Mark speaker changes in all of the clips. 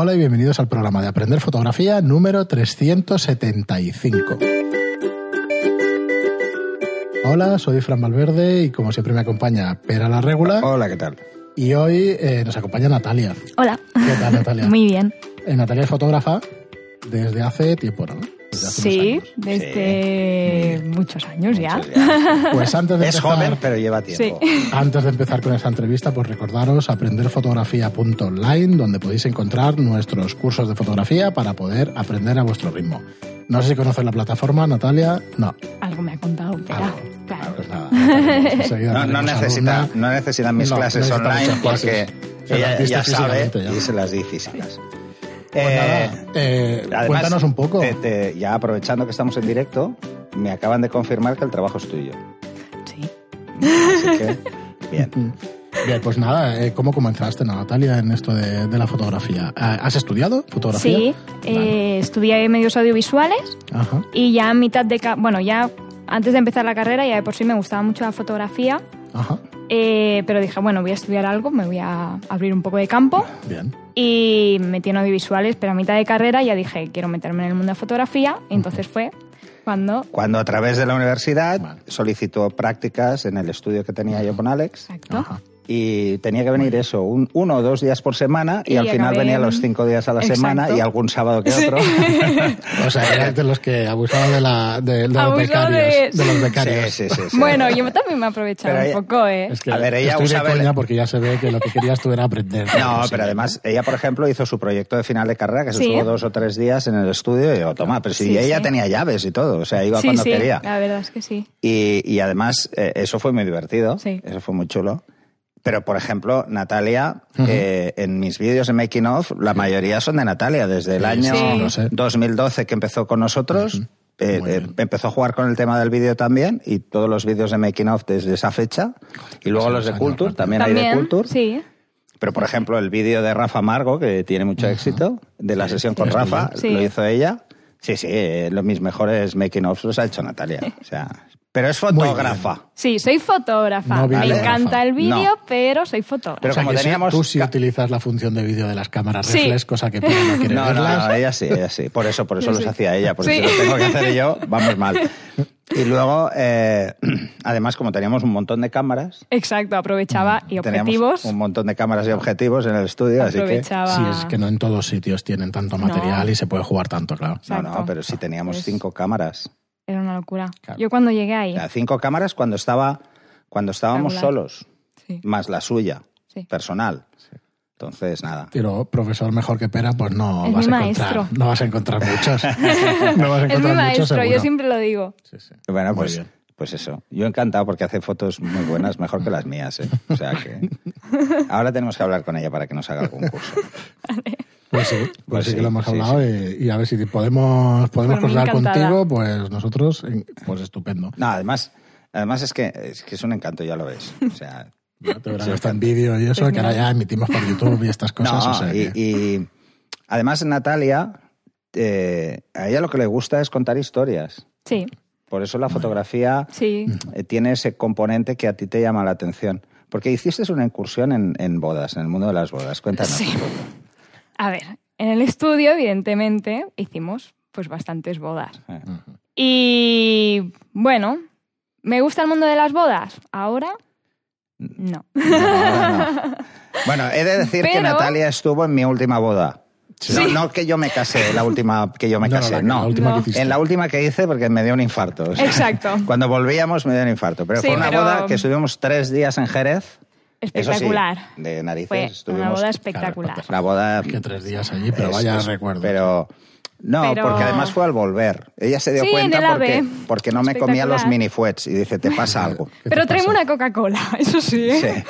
Speaker 1: Hola y bienvenidos al programa de Aprender Fotografía número 375. Hola, soy Fran Valverde y como siempre me acompaña Pera la Regula.
Speaker 2: Hola, ¿qué tal?
Speaker 1: Y hoy eh, nos acompaña Natalia.
Speaker 3: Hola.
Speaker 1: ¿Qué tal, Natalia?
Speaker 3: Muy bien.
Speaker 1: Eh, Natalia es fotógrafa desde hace tiempo, ¿no? Desde hace
Speaker 3: Sí,
Speaker 1: unos años.
Speaker 3: desde muchos años ya.
Speaker 2: Muchos ya.
Speaker 1: Pues antes de
Speaker 2: Es
Speaker 1: empezar,
Speaker 2: joven, pero lleva tiempo.
Speaker 1: Antes de empezar con esta entrevista, pues recordaros aprenderfotografía.online, donde podéis encontrar nuestros cursos de fotografía para poder aprender a vuestro ritmo. No sé si conoces la plataforma, Natalia. No.
Speaker 3: Algo me ha contado, pero
Speaker 1: Algo.
Speaker 3: claro.
Speaker 1: Pues nada, enseguida
Speaker 2: No, no, necesita, no necesitan mis
Speaker 1: No,
Speaker 2: clases online porque
Speaker 1: clases. Se las
Speaker 2: ella ya sabe
Speaker 1: ya.
Speaker 2: y se las di físicas.
Speaker 1: Pues
Speaker 2: Eh,
Speaker 1: nada, eh,
Speaker 2: además,
Speaker 1: cuéntanos un poco.
Speaker 2: te- te- ya aprovechando que estamos en directo, me acaban de confirmar que el trabajo es tuyo.
Speaker 3: Sí.
Speaker 2: Así que, bien.
Speaker 1: Bien, pues nada, eh, ¿cómo comenzaste, Natalia, en esto de, de la fotografía? ¿Has estudiado fotografía?
Speaker 3: Sí, eh, estudié medios audiovisuales
Speaker 1: Ajá.
Speaker 3: y ya a mitad de... Bueno, ya antes de empezar la carrera ya de por sí me gustaba mucho la fotografía,
Speaker 1: Ajá.
Speaker 3: Eh, pero dije, bueno, voy a estudiar algo, me voy a abrir un poco de campo
Speaker 1: Bien.
Speaker 3: y me metí en audiovisuales, pero a mitad de carrera ya dije, quiero meterme en el mundo de fotografía y entonces fue cuando...
Speaker 2: Cuando a través de la universidad solicitó prácticas en el estudio que tenía yo con Alex
Speaker 3: Exacto.
Speaker 1: Ajá.
Speaker 2: Y tenía que venir eso, un, uno o dos días por semana y,
Speaker 3: Y
Speaker 2: al final
Speaker 3: acabé
Speaker 2: venía
Speaker 3: en-
Speaker 2: los cinco días a la
Speaker 3: Exacto.
Speaker 2: semana y algún sábado que otro.
Speaker 1: O sea, eras de los que abusaban de, la, de, de los becarios.
Speaker 3: de-
Speaker 1: De, los becarios.
Speaker 2: Sí, sí, sí, sí.
Speaker 3: Bueno, yo también me he aprovechado
Speaker 2: Pero
Speaker 3: un
Speaker 2: ella-
Speaker 3: poco, ¿eh?
Speaker 1: Es que
Speaker 2: A ver, ella
Speaker 1: estoy de
Speaker 2: usaba el-
Speaker 1: coña porque ya se ve que lo que querías tú era aprender.
Speaker 2: No, pero además, ella, por ejemplo, hizo su proyecto de final de carrera, que se
Speaker 3: Sí.
Speaker 2: estuvo dos o tres días en el estudio, y yo, toma, pero si
Speaker 3: Sí,
Speaker 2: ella
Speaker 3: sí.
Speaker 2: tenía llaves y todo, o sea, iba
Speaker 3: sí,
Speaker 2: cuando
Speaker 3: sí,
Speaker 2: quería.
Speaker 3: la verdad es que sí.
Speaker 2: Y, y además, eh, eso fue muy divertido,
Speaker 3: Sí.
Speaker 2: eso fue muy chulo. Pero, por ejemplo, Natalia, eh, en mis vídeos de Making Of, la mayoría son de Natalia, desde el
Speaker 1: Sí,
Speaker 2: año
Speaker 3: sí,
Speaker 1: lo sé.
Speaker 2: 2012 que empezó con nosotros. eh, eh, empezó a jugar con el tema del vídeo también y todos los vídeos de Making Of desde esa fecha. Y luego
Speaker 1: Sí,
Speaker 2: los de Culture, también, hay de Culture.
Speaker 3: sí.
Speaker 2: Pero, por ejemplo, el vídeo de Rafa Margo, que tiene mucho éxito, de la sesión con. Rafa,
Speaker 3: Sí.
Speaker 2: lo hizo ella. Sí, sí, eh, los mis mejores making ofs los ha hecho Natalia. O sea, pero es fotógrafa.
Speaker 3: Sí, soy fotógrafa.
Speaker 1: No
Speaker 3: me
Speaker 1: videógrafa.
Speaker 3: encanta el vídeo,
Speaker 2: No.
Speaker 3: pero soy fotógrafa.
Speaker 2: Pero
Speaker 1: o sea,
Speaker 2: como
Speaker 1: que sí,
Speaker 2: teníamos
Speaker 1: tú sí
Speaker 2: ca-
Speaker 1: utilizas la función de vídeo de las cámaras
Speaker 3: Sí.
Speaker 1: reflex, cosa que Pino no quiere
Speaker 2: No, no,
Speaker 1: verlas.
Speaker 2: no, ella sí, ella sí. Por eso, por eso
Speaker 3: Yo
Speaker 2: los
Speaker 3: sí.
Speaker 2: hacía ella, porque
Speaker 3: Sí.
Speaker 2: si lo tengo que hacer yo, vamos mal. Y luego, eh, además, como teníamos un montón de cámaras,
Speaker 3: Exacto, aprovechaba y
Speaker 2: teníamos
Speaker 3: objetivos.
Speaker 2: un montón de cámaras y objetivos en el estudio, así que...
Speaker 3: aprovechaba.
Speaker 1: Sí, es que no en todos sitios tienen tanto material y se puede jugar tanto, claro.
Speaker 2: No, no,
Speaker 3: Exacto.
Speaker 2: pero si teníamos
Speaker 3: Pues-
Speaker 2: cinco cámaras.
Speaker 3: Era una locura.
Speaker 1: Claro.
Speaker 3: Yo cuando llegué
Speaker 2: O
Speaker 3: ahí.
Speaker 2: sea, cinco cámaras cuando estaba cuando estábamos
Speaker 3: Regular.
Speaker 2: solos,
Speaker 3: Sí.
Speaker 2: más la suya,
Speaker 3: Sí.
Speaker 2: personal. Entonces, nada.
Speaker 1: Pero profesor mejor que Pera, pues no
Speaker 3: Es
Speaker 1: vas
Speaker 3: mi
Speaker 1: a encontrar.
Speaker 3: maestro.
Speaker 1: No vas a encontrar muchos. no vas a
Speaker 3: Es mi
Speaker 1: muchos,
Speaker 3: maestro,
Speaker 1: seguro.
Speaker 3: yo siempre lo digo.
Speaker 1: Sí, sí.
Speaker 2: Bueno,
Speaker 1: Muy
Speaker 2: pues,
Speaker 1: bien.
Speaker 2: pues eso. Yo encantado porque hace fotos muy buenas, mejor que las mías. ¿eh? O sea que ahora tenemos que hablar con ella para que nos haga algún curso.
Speaker 1: Pues sí, pues,
Speaker 2: Pues
Speaker 1: sí,
Speaker 2: sí,
Speaker 1: que lo hemos
Speaker 2: sí,
Speaker 1: hablado Y, y a ver si podemos, podemos contar contigo, pues nosotros, pues estupendo.
Speaker 2: No, además, además es que es que es un encanto, ya lo ves. O sea,
Speaker 1: Ya te en vídeo y eso,
Speaker 3: Pues
Speaker 1: que ahora ya emitimos por YouTube y estas cosas.
Speaker 2: no,
Speaker 1: o sea
Speaker 2: y,
Speaker 1: que-
Speaker 2: y además Natalia, eh, a ella lo que le gusta es contar historias.
Speaker 3: Sí,
Speaker 2: Por eso la fotografía
Speaker 3: sí.
Speaker 2: eh, tiene ese componente que a ti te llama la atención. Porque hiciste una incursión en, en bodas, en el mundo de las bodas. Cuéntanos.
Speaker 3: Sí.
Speaker 2: un poco.
Speaker 3: A ver, en el estudio, evidentemente, hicimos pues bastantes bodas. Y bueno, ¿me gusta el mundo de las bodas? Ahora, no.
Speaker 2: no, no. Bueno, he de decir que Natalia estuvo en mi última boda.
Speaker 1: Sí.
Speaker 2: No, no que yo me casé, la última que yo me
Speaker 1: No, no,
Speaker 2: casé,
Speaker 1: la-
Speaker 2: no.
Speaker 1: la última
Speaker 3: No.
Speaker 1: que.
Speaker 2: En la última que hice porque me dio un infarto. o sea,
Speaker 3: Exacto.
Speaker 2: Cuando volvíamos me dio un infarto. Pero
Speaker 3: Sí,
Speaker 2: fue una
Speaker 3: pero-
Speaker 2: boda que estuvimos tres días en Jerez. Eso sí,
Speaker 3: Espectacular.
Speaker 2: de narices.
Speaker 3: Fue una boda espectacular.
Speaker 2: La boda...
Speaker 1: que tres días allí, pero
Speaker 2: es-
Speaker 1: vaya
Speaker 2: es-
Speaker 1: recuerdo.
Speaker 2: Pero... No,
Speaker 3: Pero-
Speaker 2: porque además fue al volver. Ella se dio
Speaker 3: Sí,
Speaker 2: cuenta porque, porque no me comía los
Speaker 3: Espectacular.
Speaker 2: mini fuets y dice, te pasa algo.
Speaker 1: ¿Qué te
Speaker 3: Pero tráeme una Coca-Cola, eso sí. ¿eh?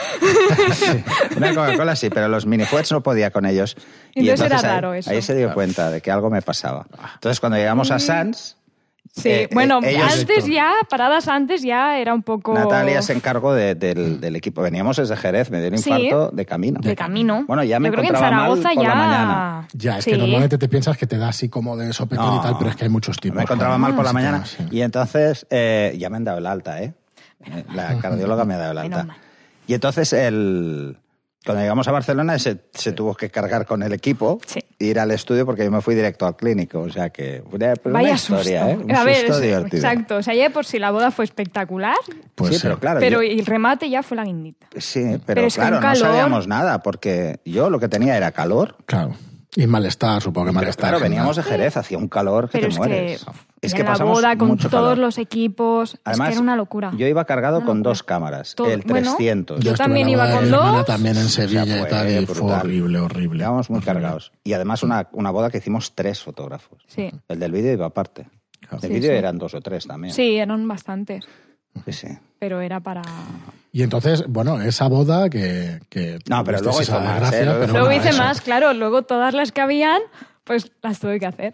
Speaker 2: Sí. Sí. Una Coca-Cola sí, pero los mini fuets no podía con ellos. Y
Speaker 3: Entonces era
Speaker 2: ahí-
Speaker 3: raro eso.
Speaker 2: Ahí se dio cuenta de que algo me pasaba. Entonces, cuando llegamos a Sans,
Speaker 3: Sí,
Speaker 2: Eh,
Speaker 3: bueno,
Speaker 2: eh, ellos-
Speaker 3: antes ya, paradas antes ya era un poco...
Speaker 2: Natalia se encargó de- del, del equipo. Veníamos desde Jerez, me dio un
Speaker 3: Sí.
Speaker 2: infarto de camino.
Speaker 3: De camino.
Speaker 2: Bueno, ya me
Speaker 3: Yo creo que en
Speaker 2: encontraba mal
Speaker 3: Zaragoza
Speaker 2: por
Speaker 3: ya...
Speaker 2: la mañana.
Speaker 1: Ya, es
Speaker 3: Sí.
Speaker 1: que normalmente te piensas que te da así como de sopetón
Speaker 2: No.
Speaker 1: y tal, pero es que hay muchos tipos.
Speaker 2: Me encontraba mal por la mañana.
Speaker 1: sí.
Speaker 2: Y entonces eh, ya me han dado el alta, ¿eh? La cardióloga me ha dado el
Speaker 3: Menos
Speaker 2: alta.
Speaker 3: mal.
Speaker 2: Y entonces el, Cuando llegamos a Barcelona se, se tuvo que cargar con el equipo
Speaker 3: Sí.
Speaker 2: e ir al estudio porque yo me fui directo al clínico. O sea que una, pues una
Speaker 3: Vaya
Speaker 2: historia,
Speaker 3: susto.
Speaker 2: ¿eh? Un
Speaker 3: a ver,
Speaker 2: susto
Speaker 3: es-
Speaker 2: divertido.
Speaker 3: exacto. O sea, ya por si la boda fue espectacular,
Speaker 1: Pues
Speaker 2: sí,
Speaker 1: sí.
Speaker 2: pero claro.
Speaker 3: pero
Speaker 2: yo-
Speaker 3: el remate ya fue la guindita.
Speaker 2: sí, pero,
Speaker 3: pero es
Speaker 2: claro, no sabíamos nada porque yo lo que tenía era calor.
Speaker 1: Claro. Y malestar, supongo que
Speaker 2: Pero
Speaker 1: malestar.
Speaker 2: claro, veníamos de. Jerez, hacía un calor que
Speaker 3: Pero
Speaker 2: te
Speaker 3: es
Speaker 2: mueres.
Speaker 3: que,
Speaker 2: es que
Speaker 3: la
Speaker 2: pasamos
Speaker 3: boda con
Speaker 2: mucho
Speaker 3: todos
Speaker 2: calor.
Speaker 3: los equipos,
Speaker 2: Además,
Speaker 3: es que era una locura.
Speaker 2: Yo iba cargado
Speaker 3: Una
Speaker 2: con
Speaker 3: locura.
Speaker 2: dos cámaras,
Speaker 3: Todo-
Speaker 2: el
Speaker 3: bueno,
Speaker 2: 300.
Speaker 3: Yo
Speaker 1: estuve
Speaker 3: también iba con dos.
Speaker 1: también en
Speaker 2: O sea,
Speaker 1: Sevilla y
Speaker 2: fue
Speaker 1: tal, y fue horrible, horrible.
Speaker 2: Íbamos muy
Speaker 1: Horrible.
Speaker 2: cargados. Y además una, una boda que hicimos tres fotógrafos.
Speaker 3: Sí,
Speaker 2: El del vídeo iba aparte.
Speaker 1: Claro.
Speaker 2: El
Speaker 3: Sí,
Speaker 2: vídeo
Speaker 3: sí.
Speaker 2: eran dos o tres también.
Speaker 3: sí, eran bastantes,
Speaker 2: Sí, sí.
Speaker 3: pero era para...
Speaker 1: Y entonces, bueno, esa boda que... que
Speaker 2: No, pero luego hizo más, ¿eh? Luego
Speaker 1: pero
Speaker 2: hizo
Speaker 3: Luego
Speaker 1: bueno,
Speaker 3: hice
Speaker 1: eso.
Speaker 3: más, claro, luego todas las que habían, pues las tuve que hacer.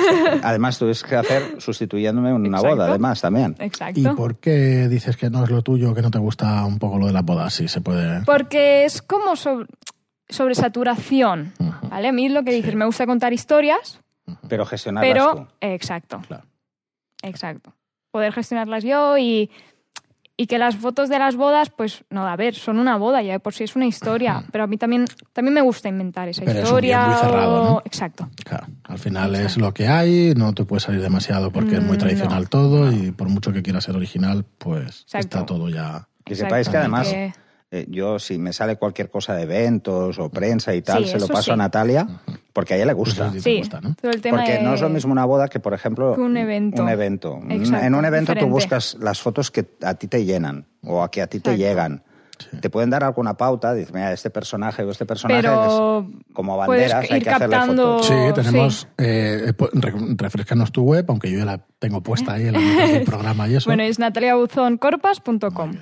Speaker 2: Además tuviste que hacer sustituyéndome en una
Speaker 3: Exacto.
Speaker 2: boda, además, también.
Speaker 3: Exacto.
Speaker 1: ¿Y por qué dices que no es lo tuyo, que no te gusta un poco lo de las bodas? Sí, se puede...
Speaker 3: Porque es como sobre, sobresaturación. ¿vale? A mí lo que dices, me gusta contar historias,
Speaker 2: Pero gestionarlas
Speaker 3: pero...
Speaker 2: tú.
Speaker 3: Exacto,
Speaker 1: Claro.
Speaker 3: exacto. Poder gestionarlas yo y, y que las fotos de las bodas, pues, no, a ver, son una boda, ya de por sí es una historia, pero a mí también, también me gusta inventar esa
Speaker 1: Pero es un
Speaker 3: historia.
Speaker 1: guion muy cerrado,
Speaker 3: o-
Speaker 1: ¿no?
Speaker 3: Exacto.
Speaker 1: Claro, al final es lo que hay, no te puede salir demasiado porque es muy
Speaker 3: Mm,
Speaker 1: tradicional
Speaker 3: no.
Speaker 1: todo y por mucho que quiera ser original, pues
Speaker 3: Exacto.
Speaker 1: está todo ya...
Speaker 2: Que sepáis que además
Speaker 3: Que-
Speaker 2: eh, yo si me sale cualquier cosa de eventos o prensa y tal,
Speaker 3: Sí,
Speaker 2: se lo paso a
Speaker 3: sí.
Speaker 2: Natalia porque a ella le gusta.
Speaker 1: Sí,
Speaker 3: Sí,
Speaker 1: gusta, ¿no?
Speaker 3: todo el tema
Speaker 2: Porque
Speaker 3: de-
Speaker 2: no es lo mismo una boda que, por ejemplo,
Speaker 3: Que un evento.
Speaker 2: Un evento.
Speaker 3: Exacto,
Speaker 2: en un evento tú
Speaker 3: diferente.
Speaker 2: buscas las fotos que a ti te llenan o a que a ti te llegan. Te pueden dar alguna pauta, dices, mira, este personaje o este personaje
Speaker 3: Pero
Speaker 2: es como banderas, hay
Speaker 3: ir
Speaker 2: que hacerle
Speaker 3: captando-
Speaker 2: fotos.
Speaker 1: Sí, tenemos... eh, pu- re- refrescanos tu web, aunque yo ya la tengo puesta ahí en la mitad del programa y eso.
Speaker 3: Bueno, es nataliabuzoncorpas.com.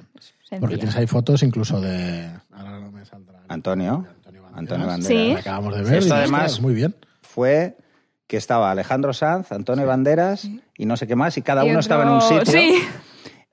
Speaker 1: porque tienes ahí fotos incluso de... Ahora no me saldrá.
Speaker 2: Antonio, Antonio Banderas.
Speaker 3: Sí.
Speaker 1: La acabamos de ver.
Speaker 2: esto
Speaker 1: y,
Speaker 2: además-
Speaker 1: Muy bien.
Speaker 2: Fue que estaba Alejandro Sanz, Antonio Banderas y no sé qué más, y cada
Speaker 3: Y
Speaker 2: uno
Speaker 3: otro-
Speaker 2: estaba en un sitio.
Speaker 3: Sí.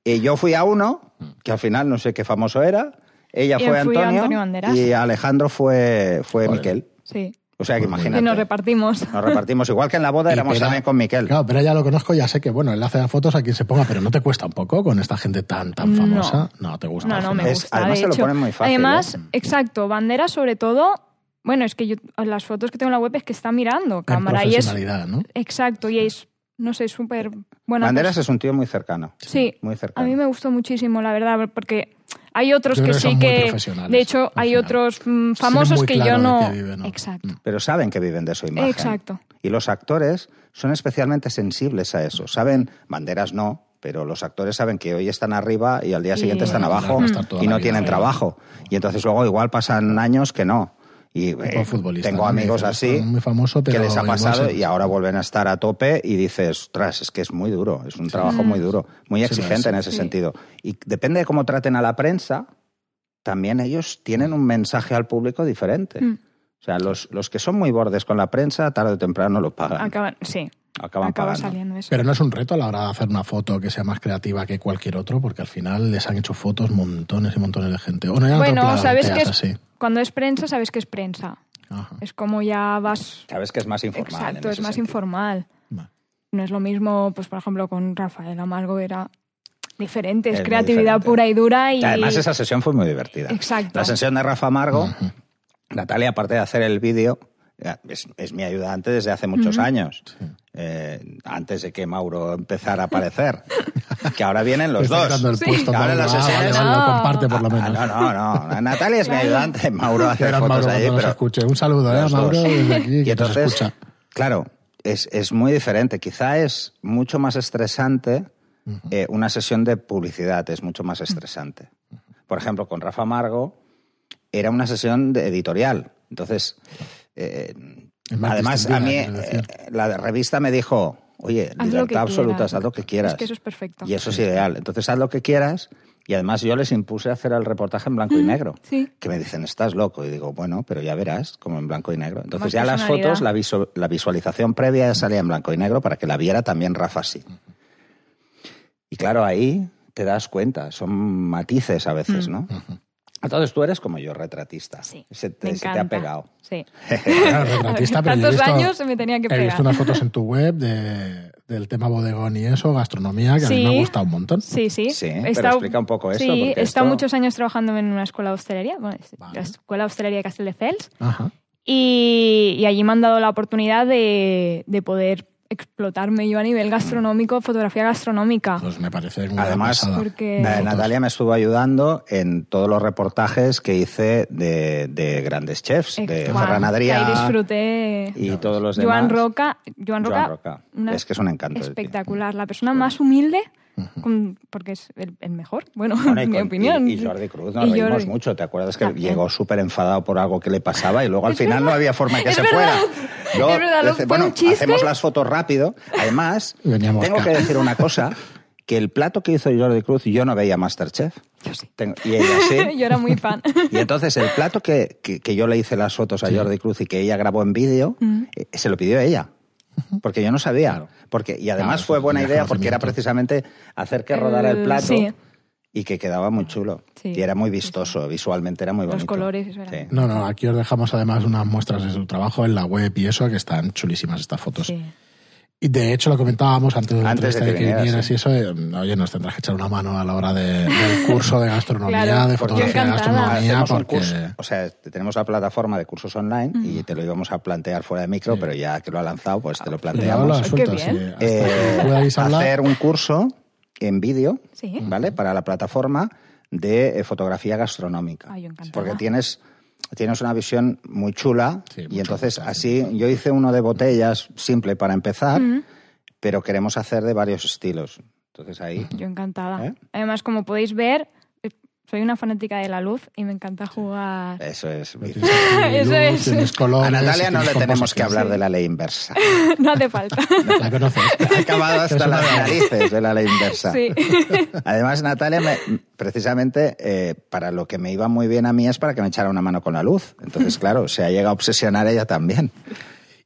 Speaker 2: Y yo fui a uno, que al final no sé qué famoso era. Ella
Speaker 3: Y
Speaker 2: fue Antonio,
Speaker 3: Antonio Banderas.
Speaker 2: y Alejandro fue, fue
Speaker 1: Joder.
Speaker 2: Miquel.
Speaker 3: Sí.
Speaker 2: O sea que
Speaker 1: Pues
Speaker 2: imagínate.
Speaker 3: Y nos repartimos.
Speaker 2: Nos repartimos igual que en la boda,
Speaker 1: Y
Speaker 2: éramos
Speaker 1: Pera-
Speaker 2: también con Miquel.
Speaker 1: Claro, pero ya lo conozco, ya sé que, bueno, él hace las fotos a quien se ponga, pero ¿no te cuesta un poco con esta gente tan, tan famosa? No, te gusta.
Speaker 3: No, no, me
Speaker 2: Es-
Speaker 3: gusta.
Speaker 2: además
Speaker 3: de
Speaker 2: se lo ponen muy fácil,
Speaker 3: Además,
Speaker 2: ¿eh?
Speaker 3: exacto, bandera sobre todo. Bueno, es que yo las fotos que tengo en la web es que está mirando
Speaker 1: En
Speaker 3: cámara y es.
Speaker 1: ¿no?
Speaker 3: Exacto, y es, no sé, súper buena.
Speaker 2: Banderas
Speaker 3: persona.
Speaker 2: es un tío muy cercano.
Speaker 3: Sí,
Speaker 2: Muy cercano.
Speaker 3: a mí me gustó muchísimo, la verdad, porque hay otros
Speaker 1: Yo
Speaker 3: que
Speaker 1: que
Speaker 3: sí que. De hecho, hay
Speaker 1: final.
Speaker 3: otros mm, famosos
Speaker 1: muy
Speaker 3: que
Speaker 1: claro
Speaker 3: yo no.
Speaker 1: qué viven, ¿no?
Speaker 3: Exacto.
Speaker 2: Pero saben que viven de su imagen.
Speaker 3: Exacto.
Speaker 2: Y los actores son especialmente sensibles a eso. Saben, banderas no, pero los actores saben que hoy están arriba y al día
Speaker 3: Y-
Speaker 2: siguiente están abajo y no tienen trabajo. Y entonces luego igual pasan años que no. Y eh,
Speaker 1: futbolista,
Speaker 2: tengo amigos así
Speaker 1: "Está muy famoso, pero
Speaker 2: que les ha pasado y ahora vuelven a estar a tope y dices, ostras, es que es muy duro, es un trabajo muy duro, muy
Speaker 1: Sí,
Speaker 2: exigente
Speaker 1: sí,
Speaker 2: en ese
Speaker 3: sí.
Speaker 2: sentido. Y depende de cómo traten a la prensa, también ellos tienen un mensaje al público diferente.
Speaker 3: Mm.
Speaker 2: O sea, los, los que son muy bordes con la prensa, tarde o temprano lo pagan.
Speaker 3: Acaban, sí,
Speaker 2: Acaban
Speaker 3: acaba
Speaker 2: pagando.
Speaker 3: saliendo eso.
Speaker 1: Pero no es un reto a la hora de hacer una foto que sea más creativa que cualquier otro, porque al final les han hecho fotos montones y montones de gente. O no ya
Speaker 3: bueno,
Speaker 1: otro
Speaker 3: sabes que
Speaker 1: planteas
Speaker 3: es,
Speaker 1: así.
Speaker 3: cuando es prensa, sabes que es prensa.
Speaker 1: Ajá.
Speaker 3: Es como ya vas.
Speaker 2: Sabes que es más informal.
Speaker 3: Exacto, es más
Speaker 2: sentido.
Speaker 3: informal. No es lo mismo, pues por ejemplo, con Rafael Amargo era diferente, es, creatividad
Speaker 2: diferente.
Speaker 3: pura y dura y.
Speaker 2: Y Además, esa sesión fue muy divertida.
Speaker 3: Exacto.
Speaker 2: La sesión de Rafa Amargo, Natalia, aparte de hacer el vídeo, es, es mi ayudante desde hace muchos años. Eh, antes de que Mauro empezara a aparecer. que ahora vienen los
Speaker 1: está
Speaker 2: dos.
Speaker 3: Sí.
Speaker 1: puesto,
Speaker 2: ahora
Speaker 1: Ah, vale, vale,
Speaker 3: No.
Speaker 1: comparte por lo
Speaker 2: Ah,
Speaker 1: menos.
Speaker 2: no, no, no. Natalia es mi ayudante, Mauro hace fotos
Speaker 1: Mauro, nos
Speaker 2: pero
Speaker 1: escuche. Un saludo, ¿eh, Mauro,
Speaker 2: dos.
Speaker 1: desde aquí,
Speaker 2: Y
Speaker 1: que nos
Speaker 2: entonces,
Speaker 1: escucha.
Speaker 2: claro, es, es muy diferente. Quizá es mucho más estresante eh, una sesión de publicidad, es mucho más estresante. Por ejemplo, con Rafa Amargo era una sesión de editorial. Entonces, eh, además, a mí
Speaker 1: decir.
Speaker 2: eh, la revista me dijo, oye,
Speaker 3: Haz
Speaker 2: libertad absoluta,
Speaker 3: quieras.
Speaker 2: haz lo que quieras.
Speaker 3: Es que eso es perfecto.
Speaker 2: Y eso es ideal. Entonces, haz lo que quieras. Y además yo les impuse a hacer el reportaje en blanco y negro.
Speaker 3: sí.
Speaker 2: Que me dicen, estás loco. Y digo, bueno, pero ya verás, como en blanco y negro. Entonces
Speaker 3: Más
Speaker 2: ya las fotos, la, visu- la visualización previa ya salía en blanco y negro para que la viera también Rafa así. Y claro, ahí te das cuenta, son matices a veces, ¿no? Entonces tú eres como yo, retratista.
Speaker 3: Sí.
Speaker 2: Se te,
Speaker 3: me
Speaker 2: se te
Speaker 3: encanta.
Speaker 2: ha pegado.
Speaker 3: Sí.
Speaker 1: Claro, retratista, pero he
Speaker 3: Tantos
Speaker 1: visto-
Speaker 3: años se me tenía que
Speaker 1: He
Speaker 3: pegar.
Speaker 1: visto unas fotos en tu web de, del tema bodegón y eso, gastronomía, que a mí me ha gustado un montón.
Speaker 3: Sí, sí.
Speaker 2: Sí,
Speaker 3: He
Speaker 2: pero
Speaker 3: estado-
Speaker 2: explica un poco eso,
Speaker 3: Sí, he estado
Speaker 2: esto-
Speaker 3: muchos años trabajando en una escuela de hostelería, bueno,
Speaker 1: Vale.
Speaker 3: la Escuela de Hostelería de Castelldefels,
Speaker 1: Ajá.
Speaker 3: y, y allí me han dado la oportunidad de, de poder explotarme yo a nivel gastronómico, fotografía gastronómica.
Speaker 1: Pues me parece una
Speaker 2: Además.
Speaker 3: Porque-
Speaker 2: Eh. Natalia me estuvo ayudando en todos los reportajes que hice de, de grandes chefs, de Ferran Adrià
Speaker 3: Ahí disfruté.
Speaker 2: y todos los demás.
Speaker 3: Joan Roca, Joan Roca,
Speaker 2: Joan Roca.
Speaker 3: una-
Speaker 2: Es que es un encanto.
Speaker 3: espectacular. La persona más humilde, con- porque es el, el mejor, bueno,
Speaker 2: Bueno,
Speaker 3: en mi
Speaker 2: con-
Speaker 3: opinión.
Speaker 2: Y, y Jordi Cruz, nos
Speaker 3: Y
Speaker 2: reímos
Speaker 3: Jordi.
Speaker 2: mucho. ¿Te acuerdas que
Speaker 3: También.
Speaker 2: llegó súper enfadado por algo que le pasaba y luego al
Speaker 3: Es
Speaker 2: final no había forma de que
Speaker 3: Es
Speaker 2: se
Speaker 3: verdad.
Speaker 2: fuera?
Speaker 3: Verdad, fue
Speaker 2: bueno, hacemos las fotos rápido. Además,
Speaker 1: Veníamos
Speaker 2: tengo que decir una cosa, que el plato que hizo Jordi Cruz, yo no veía Masterchef.
Speaker 3: Yo sí.
Speaker 2: Tengo- y ella sí.
Speaker 3: Yo era muy fan.
Speaker 2: Y entonces el plato que, que- que yo le hice las fotos a Jordi Cruz y que ella grabó en vídeo,
Speaker 3: Mm.
Speaker 2: eh, se lo pidió ella. Porque yo no sabía. Porque, y además
Speaker 1: Claro,
Speaker 2: fue buena idea porque era precisamente hacer que rodara el
Speaker 3: El-
Speaker 2: plato
Speaker 3: sí.
Speaker 2: y que quedaba muy chulo.
Speaker 3: Sí.
Speaker 2: Y era muy vistoso, visualmente era muy
Speaker 3: Los
Speaker 2: bonito.
Speaker 3: colores, eso era.
Speaker 2: Sí.
Speaker 1: No, no, aquí os dejamos además unas muestras de su trabajo en la web y eso, que están chulísimas estas fotos. Y de hecho lo comentábamos antes
Speaker 2: Antes de
Speaker 1: entrevista
Speaker 2: que
Speaker 1: de que
Speaker 2: vinieras,
Speaker 1: y eso, eh, oye, nos tendrás que echar una mano a la hora de- del curso de gastronomía,
Speaker 3: Claro,
Speaker 1: de fotografía de gastronomía, porque...
Speaker 2: curso, o sea, tenemos la plataforma de cursos online y te lo íbamos a plantear fuera de micro, pero ya que lo ha lanzado, pues te lo
Speaker 1: lo
Speaker 2: planteamos.
Speaker 1: suelto,
Speaker 3: bien.
Speaker 1: sí.
Speaker 2: Eh, hacer un curso en vídeo,
Speaker 3: Sí.
Speaker 2: ¿vale? Para la plataforma de eh, fotografía gastronómica.
Speaker 3: Ay.
Speaker 2: Porque tienes, tienes una visión muy chula
Speaker 1: Sí,
Speaker 2: y entonces
Speaker 1: gusto,
Speaker 2: así yo hice uno de botellas simple para empezar, pero queremos hacer de varios estilos. Entonces ahí...
Speaker 3: Yo encantada.
Speaker 2: ¿Eh?
Speaker 3: Además, como podéis ver, soy una fanática de la luz y me encanta jugar.
Speaker 2: Eso es.
Speaker 3: Eso
Speaker 1: luz,
Speaker 3: es.
Speaker 1: tienes colores,
Speaker 2: A Natalia no le tenemos que hablar de la ley inversa.
Speaker 3: no hace falta.
Speaker 1: La conoces.
Speaker 2: Ha acabado hasta las narices de la ley inversa.
Speaker 3: Sí.
Speaker 2: Además, Natalia, me- precisamente eh, para lo que me iba muy bien a mí es para que me echara una mano con la luz. Entonces, claro, se ha llegado a obsesionar ella también.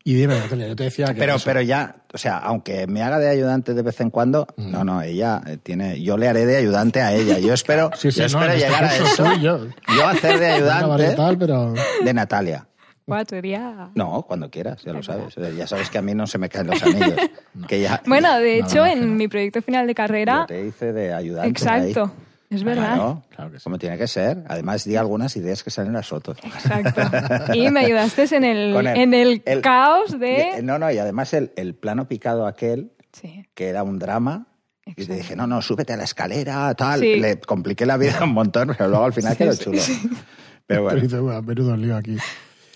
Speaker 1: Y dime, Natalia, yo te decía que...
Speaker 2: Pero,
Speaker 1: eso-
Speaker 2: pero ya, o sea, aunque me haga de ayudante de vez en cuando, no, no, ella eh, tiene, yo le haré de ayudante a ella. Yo espero,
Speaker 1: Sí, sí,
Speaker 2: yo
Speaker 1: no,
Speaker 2: espero
Speaker 1: este
Speaker 2: llegar a eso.
Speaker 1: yo.
Speaker 2: Yo hacer de ayudante
Speaker 1: varietal, pero...
Speaker 2: de Natalia. No, cuando quieras, ya lo sabes. Ya sabes que a mí no se me caen los anillos. Que ya,
Speaker 3: Bueno, de hecho, en
Speaker 1: no.
Speaker 3: mi proyecto final de
Speaker 2: yo
Speaker 3: carrera...
Speaker 2: te hice de ayudante.
Speaker 3: Exacto.
Speaker 2: ahí.
Speaker 3: Es verdad.
Speaker 2: Claro,
Speaker 1: Claro que sí.
Speaker 2: como tiene que ser. Además, di algunas ideas que salen en las fotos.
Speaker 3: Exacto. Y me ayudaste en el,
Speaker 2: el-
Speaker 3: en el,
Speaker 2: el-
Speaker 3: caos de...
Speaker 2: Eh, No, no, y además el, el plano picado aquel,
Speaker 3: Sí.
Speaker 2: que era un drama, y te
Speaker 3: Exacto.
Speaker 2: dije, no, no, súbete a la escalera, tal.
Speaker 3: Sí.
Speaker 2: Le compliqué la vida un montón, pero luego al final
Speaker 3: Sí,
Speaker 2: quedó
Speaker 3: sí,
Speaker 2: chulo.
Speaker 3: sí.
Speaker 2: Pero
Speaker 1: Pero
Speaker 2: bueno.
Speaker 1: "Buah, menudo lío aquí.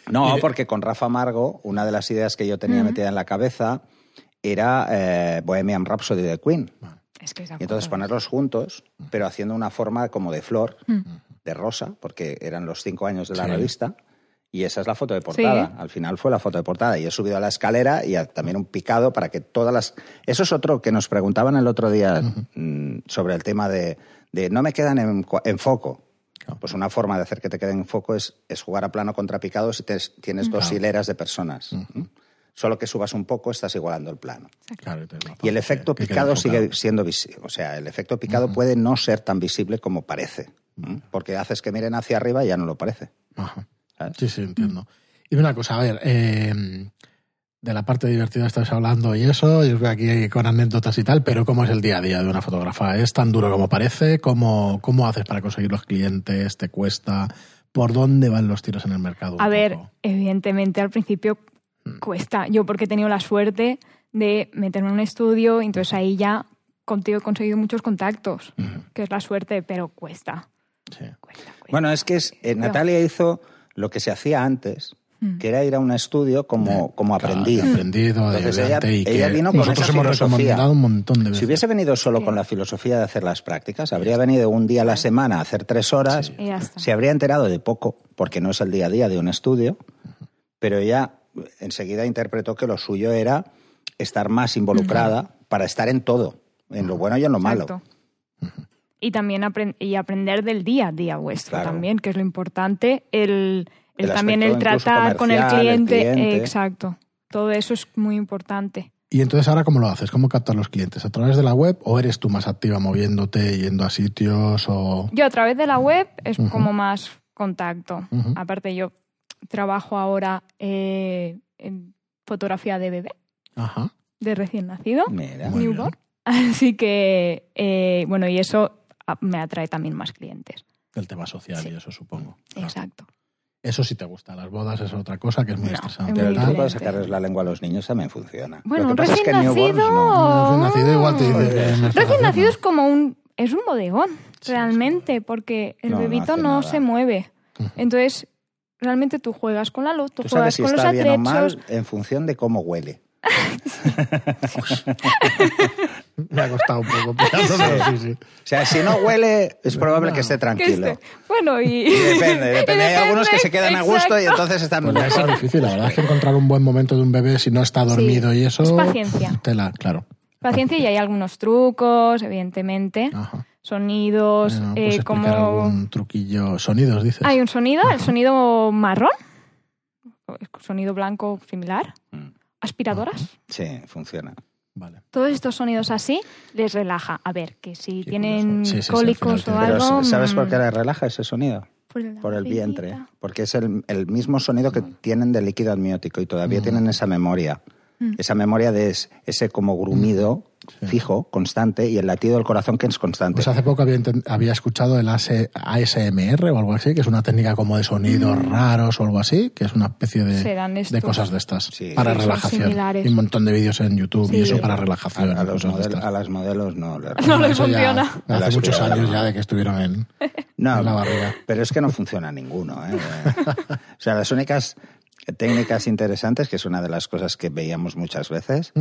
Speaker 2: No, porque con Rafa Margo, una de las ideas que yo tenía metida en la cabeza era eh, Bohemian Rhapsody de Queen.
Speaker 3: Es que esa
Speaker 2: Y entonces ponerlos juntos, pero haciendo una forma como de flor, de rosa, porque eran los cinco años de la
Speaker 1: Sí.
Speaker 2: revista. Y esa es la foto de portada.
Speaker 3: Sí.
Speaker 2: Al final fue la foto de portada. Y he subido a la escalera y a- también un picado para que todas las... Eso es otro que nos preguntaban el otro día mm, sobre el tema de, de no me quedan en, foco. Pues una forma de hacer que te queden en foco es, es jugar a plano contra picado si te- tienes dos hileras de personas. ¿Mm? Solo que subas un poco estás igualando el plano.
Speaker 1: Claro,
Speaker 2: Y el efecto
Speaker 1: que
Speaker 2: picado sigue siendo visible. O sea, el efecto picado puede no ser tan visible como parece. Porque haces que miren hacia arriba y ya no lo parece.
Speaker 1: Sí, sí, entiendo. Y una cosa, a ver, eh, de la parte divertida estás hablando y eso, yo os veo aquí con anécdotas y tal, pero ¿cómo es el día a día de una fotógrafa? ¿Es tan duro como parece? ¿Cómo, cómo haces para conseguir los clientes? ¿Te cuesta? ¿Por dónde van los tiros en el mercado?
Speaker 3: A ver,
Speaker 1: poco?
Speaker 3: evidentemente al principio. Cuesta. Yo porque he tenido la suerte de meterme en un estudio, entonces ahí ya contigo he conseguido muchos contactos, que es la suerte, pero cuesta.
Speaker 1: Sí.
Speaker 3: cuesta, cuesta.
Speaker 2: Bueno, es que es, eh, Natalia hizo lo que se hacía antes, que era ir a un estudio como, como aprendiz.
Speaker 1: aprendido, de
Speaker 2: Entonces ella-
Speaker 1: y
Speaker 2: ella
Speaker 1: que
Speaker 2: vino con
Speaker 1: nosotros
Speaker 2: esa
Speaker 1: hemos
Speaker 2: filosofía.
Speaker 1: recomendado un montón de veces.
Speaker 2: Si hubiese venido solo con la filosofía de hacer las prácticas, habría venido un día a la semana a hacer tres horas,
Speaker 3: Y ya está.
Speaker 2: se habría enterado de poco, porque no es el día a día de un estudio, pero ella enseguida interpretó que lo suyo era estar más involucrada para estar en todo, en lo bueno y en lo malo.
Speaker 3: Y también apren- y aprender del día a día vuestro
Speaker 2: Claro.
Speaker 3: también, que es lo importante. El, el
Speaker 2: El
Speaker 3: también el tratar con el cliente. Exacto. Todo eso es muy importante.
Speaker 1: Y entonces ahora cómo lo haces? ¿Cómo captas los clientes? ¿A través de la web o eres tú más activa moviéndote, yendo a sitios o...?
Speaker 3: Yo a través de la web es como más contacto. Aparte yo trabajo ahora eh, en fotografía de bebé.
Speaker 1: Ajá.
Speaker 3: de recién nacido,
Speaker 2: Mira.
Speaker 3: Newborn. Así que, eh, bueno, y eso ah, me atrae también más clientes.
Speaker 1: El tema social
Speaker 3: Sí.
Speaker 1: y eso supongo. Claro.
Speaker 3: Exacto.
Speaker 1: Eso sí te gusta. Las bodas es otra cosa que es muy
Speaker 3: No,
Speaker 1: estresante.
Speaker 3: es
Speaker 2: Pero el truco
Speaker 3: diferente.
Speaker 2: sacarles la lengua a los niños también funciona.
Speaker 3: Bueno,
Speaker 2: Lo pasa es que
Speaker 3: recién nacido...
Speaker 2: no.
Speaker 1: Recién nacido igual te dice
Speaker 3: Recién nacido es como un... Es un bodegón,
Speaker 1: Sí,
Speaker 3: realmente, porque el
Speaker 2: No,
Speaker 3: bebito no, se mueve. Entonces, realmente tú juegas con la luz, tú,
Speaker 2: Tú
Speaker 3: juegas
Speaker 2: sabes si
Speaker 3: con los
Speaker 2: bien o
Speaker 3: atrechos.
Speaker 2: mal en función de cómo huele.
Speaker 1: Me ha costado un poco, pero sí, sí.
Speaker 2: O sea, si no huele, es probable que esté
Speaker 3: que
Speaker 2: tranquilo.
Speaker 3: esté- Bueno, y...
Speaker 2: Y depende, depende. Hay algunos que se quedan a gusto y entonces están
Speaker 1: Pues es difícil. La verdad es que encontrar un buen momento de un bebé si no está dormido y eso.
Speaker 3: es paciencia.
Speaker 1: Tela, claro.
Speaker 3: Paciencia y hay algunos trucos, evidentemente.
Speaker 1: Ajá.
Speaker 3: Sonidos,
Speaker 1: Bueno,
Speaker 3: eh,
Speaker 1: ¿puedes explicar
Speaker 3: como...
Speaker 1: algún truquillo? Sonidos, dices.
Speaker 3: Hay un sonido, el sonido marrón, sonido blanco similar,
Speaker 2: Mm.
Speaker 3: aspiradoras.
Speaker 2: Sí, funciona.
Speaker 1: Vale.
Speaker 3: Todos estos sonidos así les relaja. A ver, que si
Speaker 1: Qué
Speaker 3: tienen.
Speaker 1: Sí, sí, sí,
Speaker 3: cólicos
Speaker 1: final
Speaker 3: o algo...
Speaker 2: ¿sabes por
Speaker 3: mm,
Speaker 2: qué le relaja ese sonido?
Speaker 3: por
Speaker 2: el vientre. Porque es el, el mismo sonido que tienen del líquido amniótico y todavía
Speaker 1: Mm.
Speaker 2: tienen esa memoria.
Speaker 3: Mm.
Speaker 2: Esa memoria de es- ese como grumido
Speaker 1: Sí.
Speaker 2: fijo, constante, y el latido del corazón que es constante.
Speaker 1: Pues hace poco había, escuchado el AS ASMR o algo así, que es una técnica como de sonidos raros o algo así, que es una especie de,
Speaker 3: Mm.
Speaker 1: De cosas de estas
Speaker 2: Sí.
Speaker 1: para
Speaker 3: Sí,
Speaker 1: relajación.
Speaker 3: similares.
Speaker 1: Y un montón de vídeos en YouTube y
Speaker 3: Sí.
Speaker 1: eso para relajación.
Speaker 2: a los model- a las modelos no le
Speaker 3: No les
Speaker 1: Eso ya
Speaker 3: funciona.
Speaker 1: hace
Speaker 2: Las
Speaker 1: muchos años ya de que estuvieron en,
Speaker 2: No,
Speaker 1: en la barriga.
Speaker 2: pero es que no funciona ninguno. ¿eh? o sea, las únicas técnicas interesantes, que es una de las cosas que veíamos muchas veces,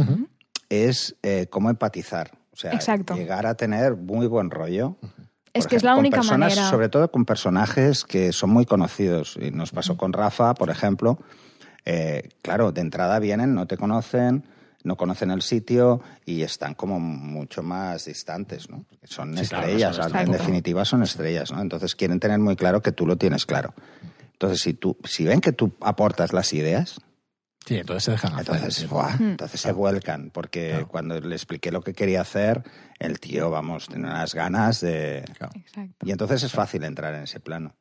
Speaker 2: es eh, cómo empatizar. O sea,
Speaker 3: Exacto.
Speaker 2: llegar a tener muy buen rollo.
Speaker 3: Es
Speaker 2: Por
Speaker 3: que es la única
Speaker 2: personas,
Speaker 3: manera.
Speaker 2: Sobre todo con personajes que son muy conocidos. Y nos pasó con Rafa, por ejemplo. Eh, claro, de entrada vienen, no te conocen, no conocen el sitio y están como mucho más distantes, ¿no? Porque son
Speaker 1: Sí, claro,
Speaker 2: estrellas,
Speaker 1: son
Speaker 2: en definitiva son estrellas, ¿no? Entonces quieren tener muy claro que tú lo tienes claro. Entonces, si, tú, si ven que tú aportas las ideas,
Speaker 1: Sí, entonces se dejan hacer.
Speaker 2: entonces. ¡buah!
Speaker 3: Mm.
Speaker 2: entonces se vuelcan, porque
Speaker 1: Claro.
Speaker 2: cuando le expliqué lo que quería hacer, el tío, vamos, tiene unas ganas de...
Speaker 1: Claro.
Speaker 3: Exacto.
Speaker 2: Y entonces es fácil entrar en ese plano.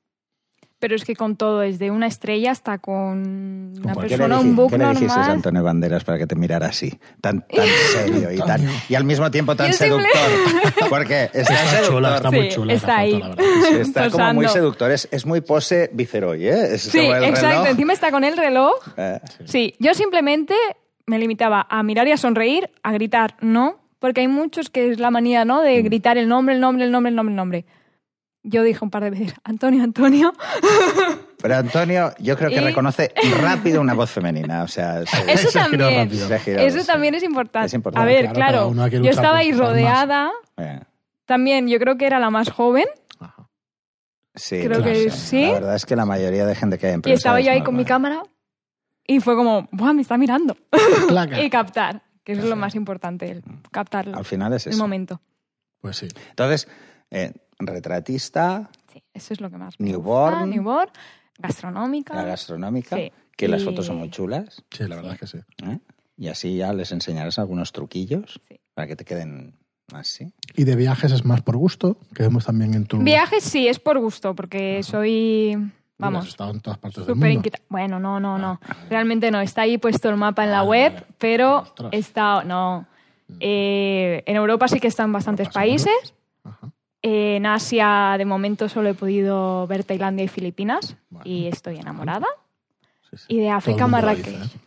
Speaker 3: Pero es que con todo, desde una estrella hasta con una
Speaker 1: ¿Con
Speaker 2: ¿Qué le,
Speaker 3: persona,
Speaker 2: dije-
Speaker 3: un book
Speaker 2: qué le dijiste a
Speaker 3: normal.
Speaker 2: Antonio Banderas para que te mirara así? Tan, tan serio y, tan, y al mismo tiempo tan seductor. Porque está,
Speaker 1: Está
Speaker 2: seductor.
Speaker 1: chula, está muy
Speaker 3: Sí,
Speaker 1: chula esa
Speaker 3: está
Speaker 1: foto,
Speaker 3: ahí.
Speaker 1: la verdad.
Speaker 2: Sí, está como muy
Speaker 3: Posando.
Speaker 2: seductor. Es, es muy pose Viceroy, ¿eh? Es
Speaker 3: Sí,
Speaker 2: como el
Speaker 3: exacto.
Speaker 2: reloj.
Speaker 3: Encima está con el reloj.
Speaker 2: Eh,
Speaker 3: Sí, yo simplemente me limitaba a mirar y a sonreír, a gritar no, porque hay muchos que es la manía, ¿no?
Speaker 2: Mm.
Speaker 3: De gritar el nombre, el nombre, el nombre, el nombre, el nombre. Yo dije un par de veces, Antonio, Antonio.
Speaker 2: Pero Antonio, yo creo que
Speaker 3: Y-
Speaker 2: reconoce rápido una voz femenina. O sea, se-
Speaker 3: Eso
Speaker 1: Se
Speaker 3: también.
Speaker 2: girado,
Speaker 3: Eso
Speaker 2: sí.
Speaker 3: también es importante.
Speaker 2: Es importante.
Speaker 3: A ver,
Speaker 1: Claro,
Speaker 3: claro, yo estaba ahí rodeada.
Speaker 2: Eh,
Speaker 3: También yo creo que era la más joven
Speaker 1: Ajá.
Speaker 2: sí,
Speaker 3: Creo que sí.
Speaker 2: La verdad es que la mayoría de gente que hay en
Speaker 3: y estaba
Speaker 2: es
Speaker 3: yo ahí con mi cámara y fue como, ¡buah, me está mirando! Y captar, que eso es lo más importante, el captar
Speaker 2: Al final es
Speaker 3: el
Speaker 2: eso.
Speaker 3: momento.
Speaker 1: Pues sí.
Speaker 2: Entonces, eh, retratista,
Speaker 3: Sí, eso es lo que más me
Speaker 2: Newborn.
Speaker 3: gusta. Newborn, gastronómica.
Speaker 2: la gastronómica,
Speaker 3: Sí.
Speaker 2: que las
Speaker 3: Y-
Speaker 2: fotos son muy chulas.
Speaker 1: Sí, la verdad es que sí.
Speaker 2: ¿eh? Y así ya les enseñarás algunos truquillos
Speaker 3: Sí.
Speaker 2: para que te queden así.
Speaker 1: Y de viajes es más por gusto, que vemos también en tu...
Speaker 3: Viajes sí, es por gusto, porque soy,
Speaker 1: Has
Speaker 3: vamos,
Speaker 1: estado en todas partes del mundo.
Speaker 3: inquieta. Bueno, no, no, no. Realmente no. Está ahí puesto el mapa en la web,
Speaker 1: vale.
Speaker 3: pero
Speaker 1: Ostras.
Speaker 3: está, no. Eh, en Europa sí que están bastantes
Speaker 1: seguro.
Speaker 3: En Asia, de momento, solo he podido ver Tailandia y Filipinas.
Speaker 1: Bueno.
Speaker 3: Y estoy enamorada.
Speaker 1: Sí, sí.
Speaker 3: Y de
Speaker 1: el
Speaker 3: África, Marrakech.
Speaker 1: dice, ¿eh?